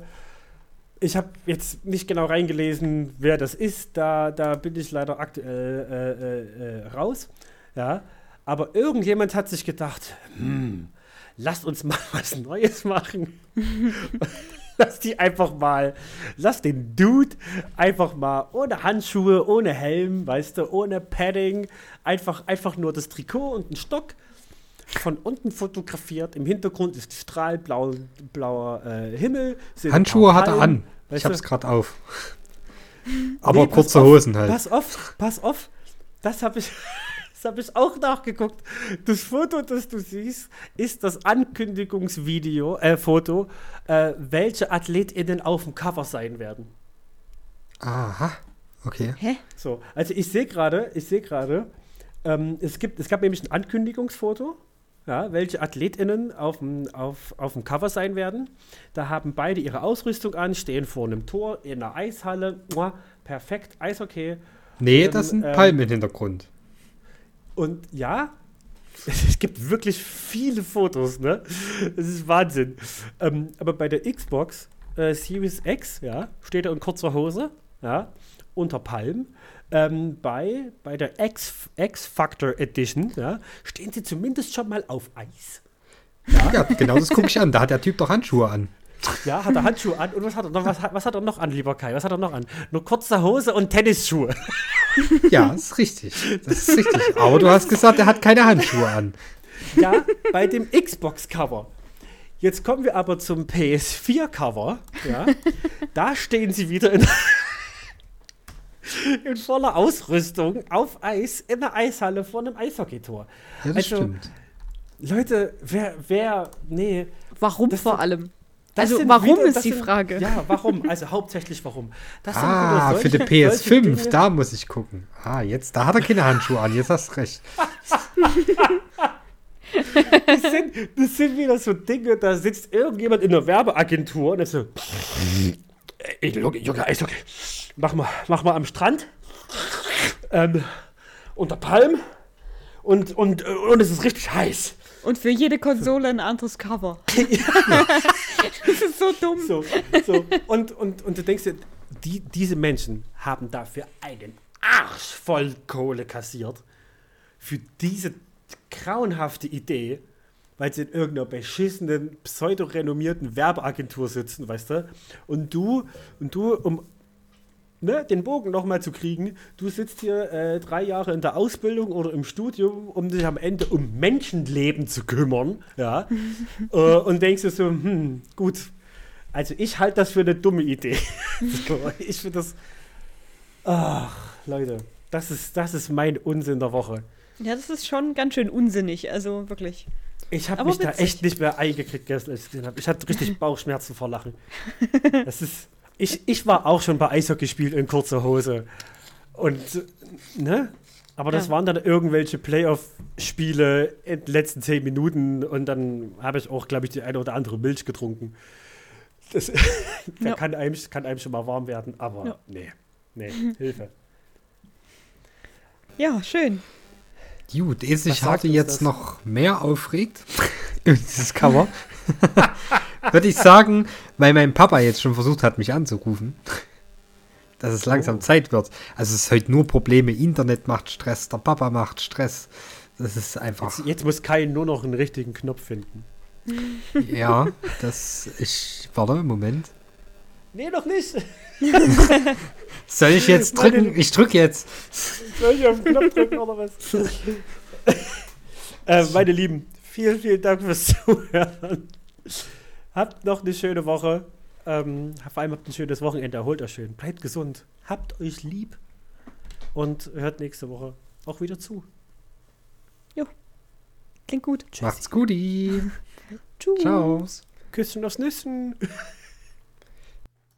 [SPEAKER 4] ich habe jetzt nicht genau reingelesen, wer das ist. Da, da bin ich leider aktuell äh, äh, äh, raus. Ja. Aber irgendjemand hat sich gedacht, hm, lasst uns mal was Neues machen. lass die einfach mal, lass den Dude einfach mal ohne Handschuhe, ohne Helm, weißt du, ohne Padding, einfach, einfach nur das Trikot und ein Stock von unten fotografiert. Im Hintergrund ist strahlblauer blauer, äh, Himmel.
[SPEAKER 3] Handschuhe hat er an. Ich hab's gerade auf. Aber
[SPEAKER 4] Nee,
[SPEAKER 3] kurze
[SPEAKER 4] auf,
[SPEAKER 3] Hosen halt.
[SPEAKER 4] Pass auf, pass auf. Das habe ich, das hab ich auch nachgeguckt. Das Foto, das du siehst, ist das Ankündigungsvideo, äh, Foto, äh, welche AthletInnen auf dem Cover sein werden.
[SPEAKER 3] Aha. Okay.
[SPEAKER 2] Hä?
[SPEAKER 4] So, also ich sehe gerade, ich sehe gerade, ähm, es, gibt, es gab nämlich ein Ankündigungsfoto, ja, welche AthletInnen auf dem, auf, auf dem Cover sein werden. Da haben beide ihre Ausrüstung an, stehen vor einem Tor in einer Eishalle. Mua, perfekt, Eishockey.
[SPEAKER 3] Nee,
[SPEAKER 4] Ähm,
[SPEAKER 3] das sind
[SPEAKER 4] ähm,
[SPEAKER 3] Palmen im Hintergrund.
[SPEAKER 4] Und ja, es gibt wirklich viele Fotos, ne? Das ist Wahnsinn. Ähm, aber bei der Xbox äh, Series X, ja, steht er in kurzer Hose, ja, unter Palm. Ähm, bei, bei der X, X-Factor Edition, ja, stehen sie zumindest schon mal auf Eis.
[SPEAKER 3] Ja, genau das gucke ich an. Da hat der Typ doch Handschuhe an.
[SPEAKER 4] Ja, hat er Handschuhe an und was hat er noch, was, hat- was hat er noch an, lieber Kai? Was hat er noch an? Nur kurze Hose und Tennisschuhe.
[SPEAKER 3] Ja, ist richtig. Das ist richtig. Aber du hast gesagt, er hat keine Handschuhe an.
[SPEAKER 4] Ja, bei dem Xbox-Cover. Jetzt kommen wir aber zum PS4-Cover. Ja, da stehen sie wieder in, in voller Ausrüstung auf Eis in der Eishalle vor einem Eishockeytor.
[SPEAKER 3] Ja, das
[SPEAKER 4] Also,
[SPEAKER 3] stimmt.
[SPEAKER 4] Leute, wer, wer, nee.
[SPEAKER 2] Warum
[SPEAKER 4] Das
[SPEAKER 2] vor allem?
[SPEAKER 4] Das
[SPEAKER 2] Also warum
[SPEAKER 4] wieder-
[SPEAKER 2] ist die
[SPEAKER 4] sind-
[SPEAKER 2] Frage?
[SPEAKER 4] Ja, warum? Also hauptsächlich warum? Das sind
[SPEAKER 3] Ah,
[SPEAKER 4] wieder
[SPEAKER 3] für
[SPEAKER 4] solche-
[SPEAKER 3] die PS5,
[SPEAKER 4] solche Dinge-
[SPEAKER 3] da muss ich gucken. Ah, jetzt, da hat er keine Handschuhe an, jetzt hast du recht.
[SPEAKER 4] Das sind, das sind wieder so Dinge, da sitzt irgendjemand in einer Werbeagentur und ist so, ey, Junge, Junge, Eishockey, mach mal, mach mal am Strand, ähm, unter Palm und, und, und es ist richtig heiß.
[SPEAKER 2] Und für jede Konsole ein anderes Cover. das ist so dumm.
[SPEAKER 4] So, so. Und, und, und du denkst dir, die, diese Menschen haben dafür einen Arsch voll Kohle kassiert. Für diese grauenhafte Idee, weil sie in irgendeiner beschissenen, pseudorenommierten Werbeagentur sitzen, weißt du? Und du, und du, um ne, den Bogen nochmal zu kriegen, du sitzt hier äh, drei Jahre in der Ausbildung oder im Studium, um dich am Ende um Menschenleben zu kümmern, ja, äh, und denkst dir so, hm, gut, also ich halte das für eine dumme Idee. so, ich finde das, ach, Leute, das ist, das ist mein Unsinn der Woche.
[SPEAKER 2] Ja, das ist schon ganz schön unsinnig. Also wirklich.
[SPEAKER 4] Ich habe mich da
[SPEAKER 2] witzig.
[SPEAKER 4] echt nicht mehr eingekriegt gestern, als ich gesehen habe. Ich hatte richtig Bauchschmerzen vor Lachen. Das ist, ich, ich war auch schon bei Eishockey gespielt in kurzer Hose. Und, ne? Aber das
[SPEAKER 2] Ja.
[SPEAKER 4] waren dann irgendwelche Playoff-Spiele in den letzten zehn Minuten und dann habe ich auch, glaube ich, die eine oder andere Milch getrunken. Das da
[SPEAKER 2] Ja.
[SPEAKER 4] kann, einem, kann einem schon mal warm werden, aber
[SPEAKER 2] Ja.
[SPEAKER 4] nee, nee, Hilfe.
[SPEAKER 2] Ja, schön.
[SPEAKER 3] Gut, ehe sich Harte jetzt
[SPEAKER 4] das?
[SPEAKER 3] noch mehr aufregt über dieses Cover, würde ich sagen, weil mein Papa jetzt schon versucht hat, mich anzurufen, dass es langsam
[SPEAKER 4] Oh.
[SPEAKER 3] Zeit wird. Also es ist heute nur Probleme, Internet macht Stress, der Papa macht Stress. Das ist einfach,
[SPEAKER 4] Jetzt, jetzt muss Kai nur noch einen richtigen Knopf finden.
[SPEAKER 3] ja, das, ich, warte, Moment.
[SPEAKER 4] Nee, noch nicht.
[SPEAKER 3] Soll ich jetzt
[SPEAKER 4] Meine-
[SPEAKER 3] drücken? Ich drücke jetzt.
[SPEAKER 4] Soll ich auf den Knopf drücken oder was? äh, meine Lieben, vielen, vielen Dank fürs Zuhören. Habt noch eine schöne Woche. Ähm, vor allem habt ein schönes Wochenende. Erholt euch schön. Bleibt gesund. Habt euch lieb. Und hört nächste Woche auch wieder zu.
[SPEAKER 2] Klingt gut.
[SPEAKER 3] Macht's gut.
[SPEAKER 2] Tschüss.
[SPEAKER 3] Ciao.
[SPEAKER 4] Küsschen aufs Nüssen.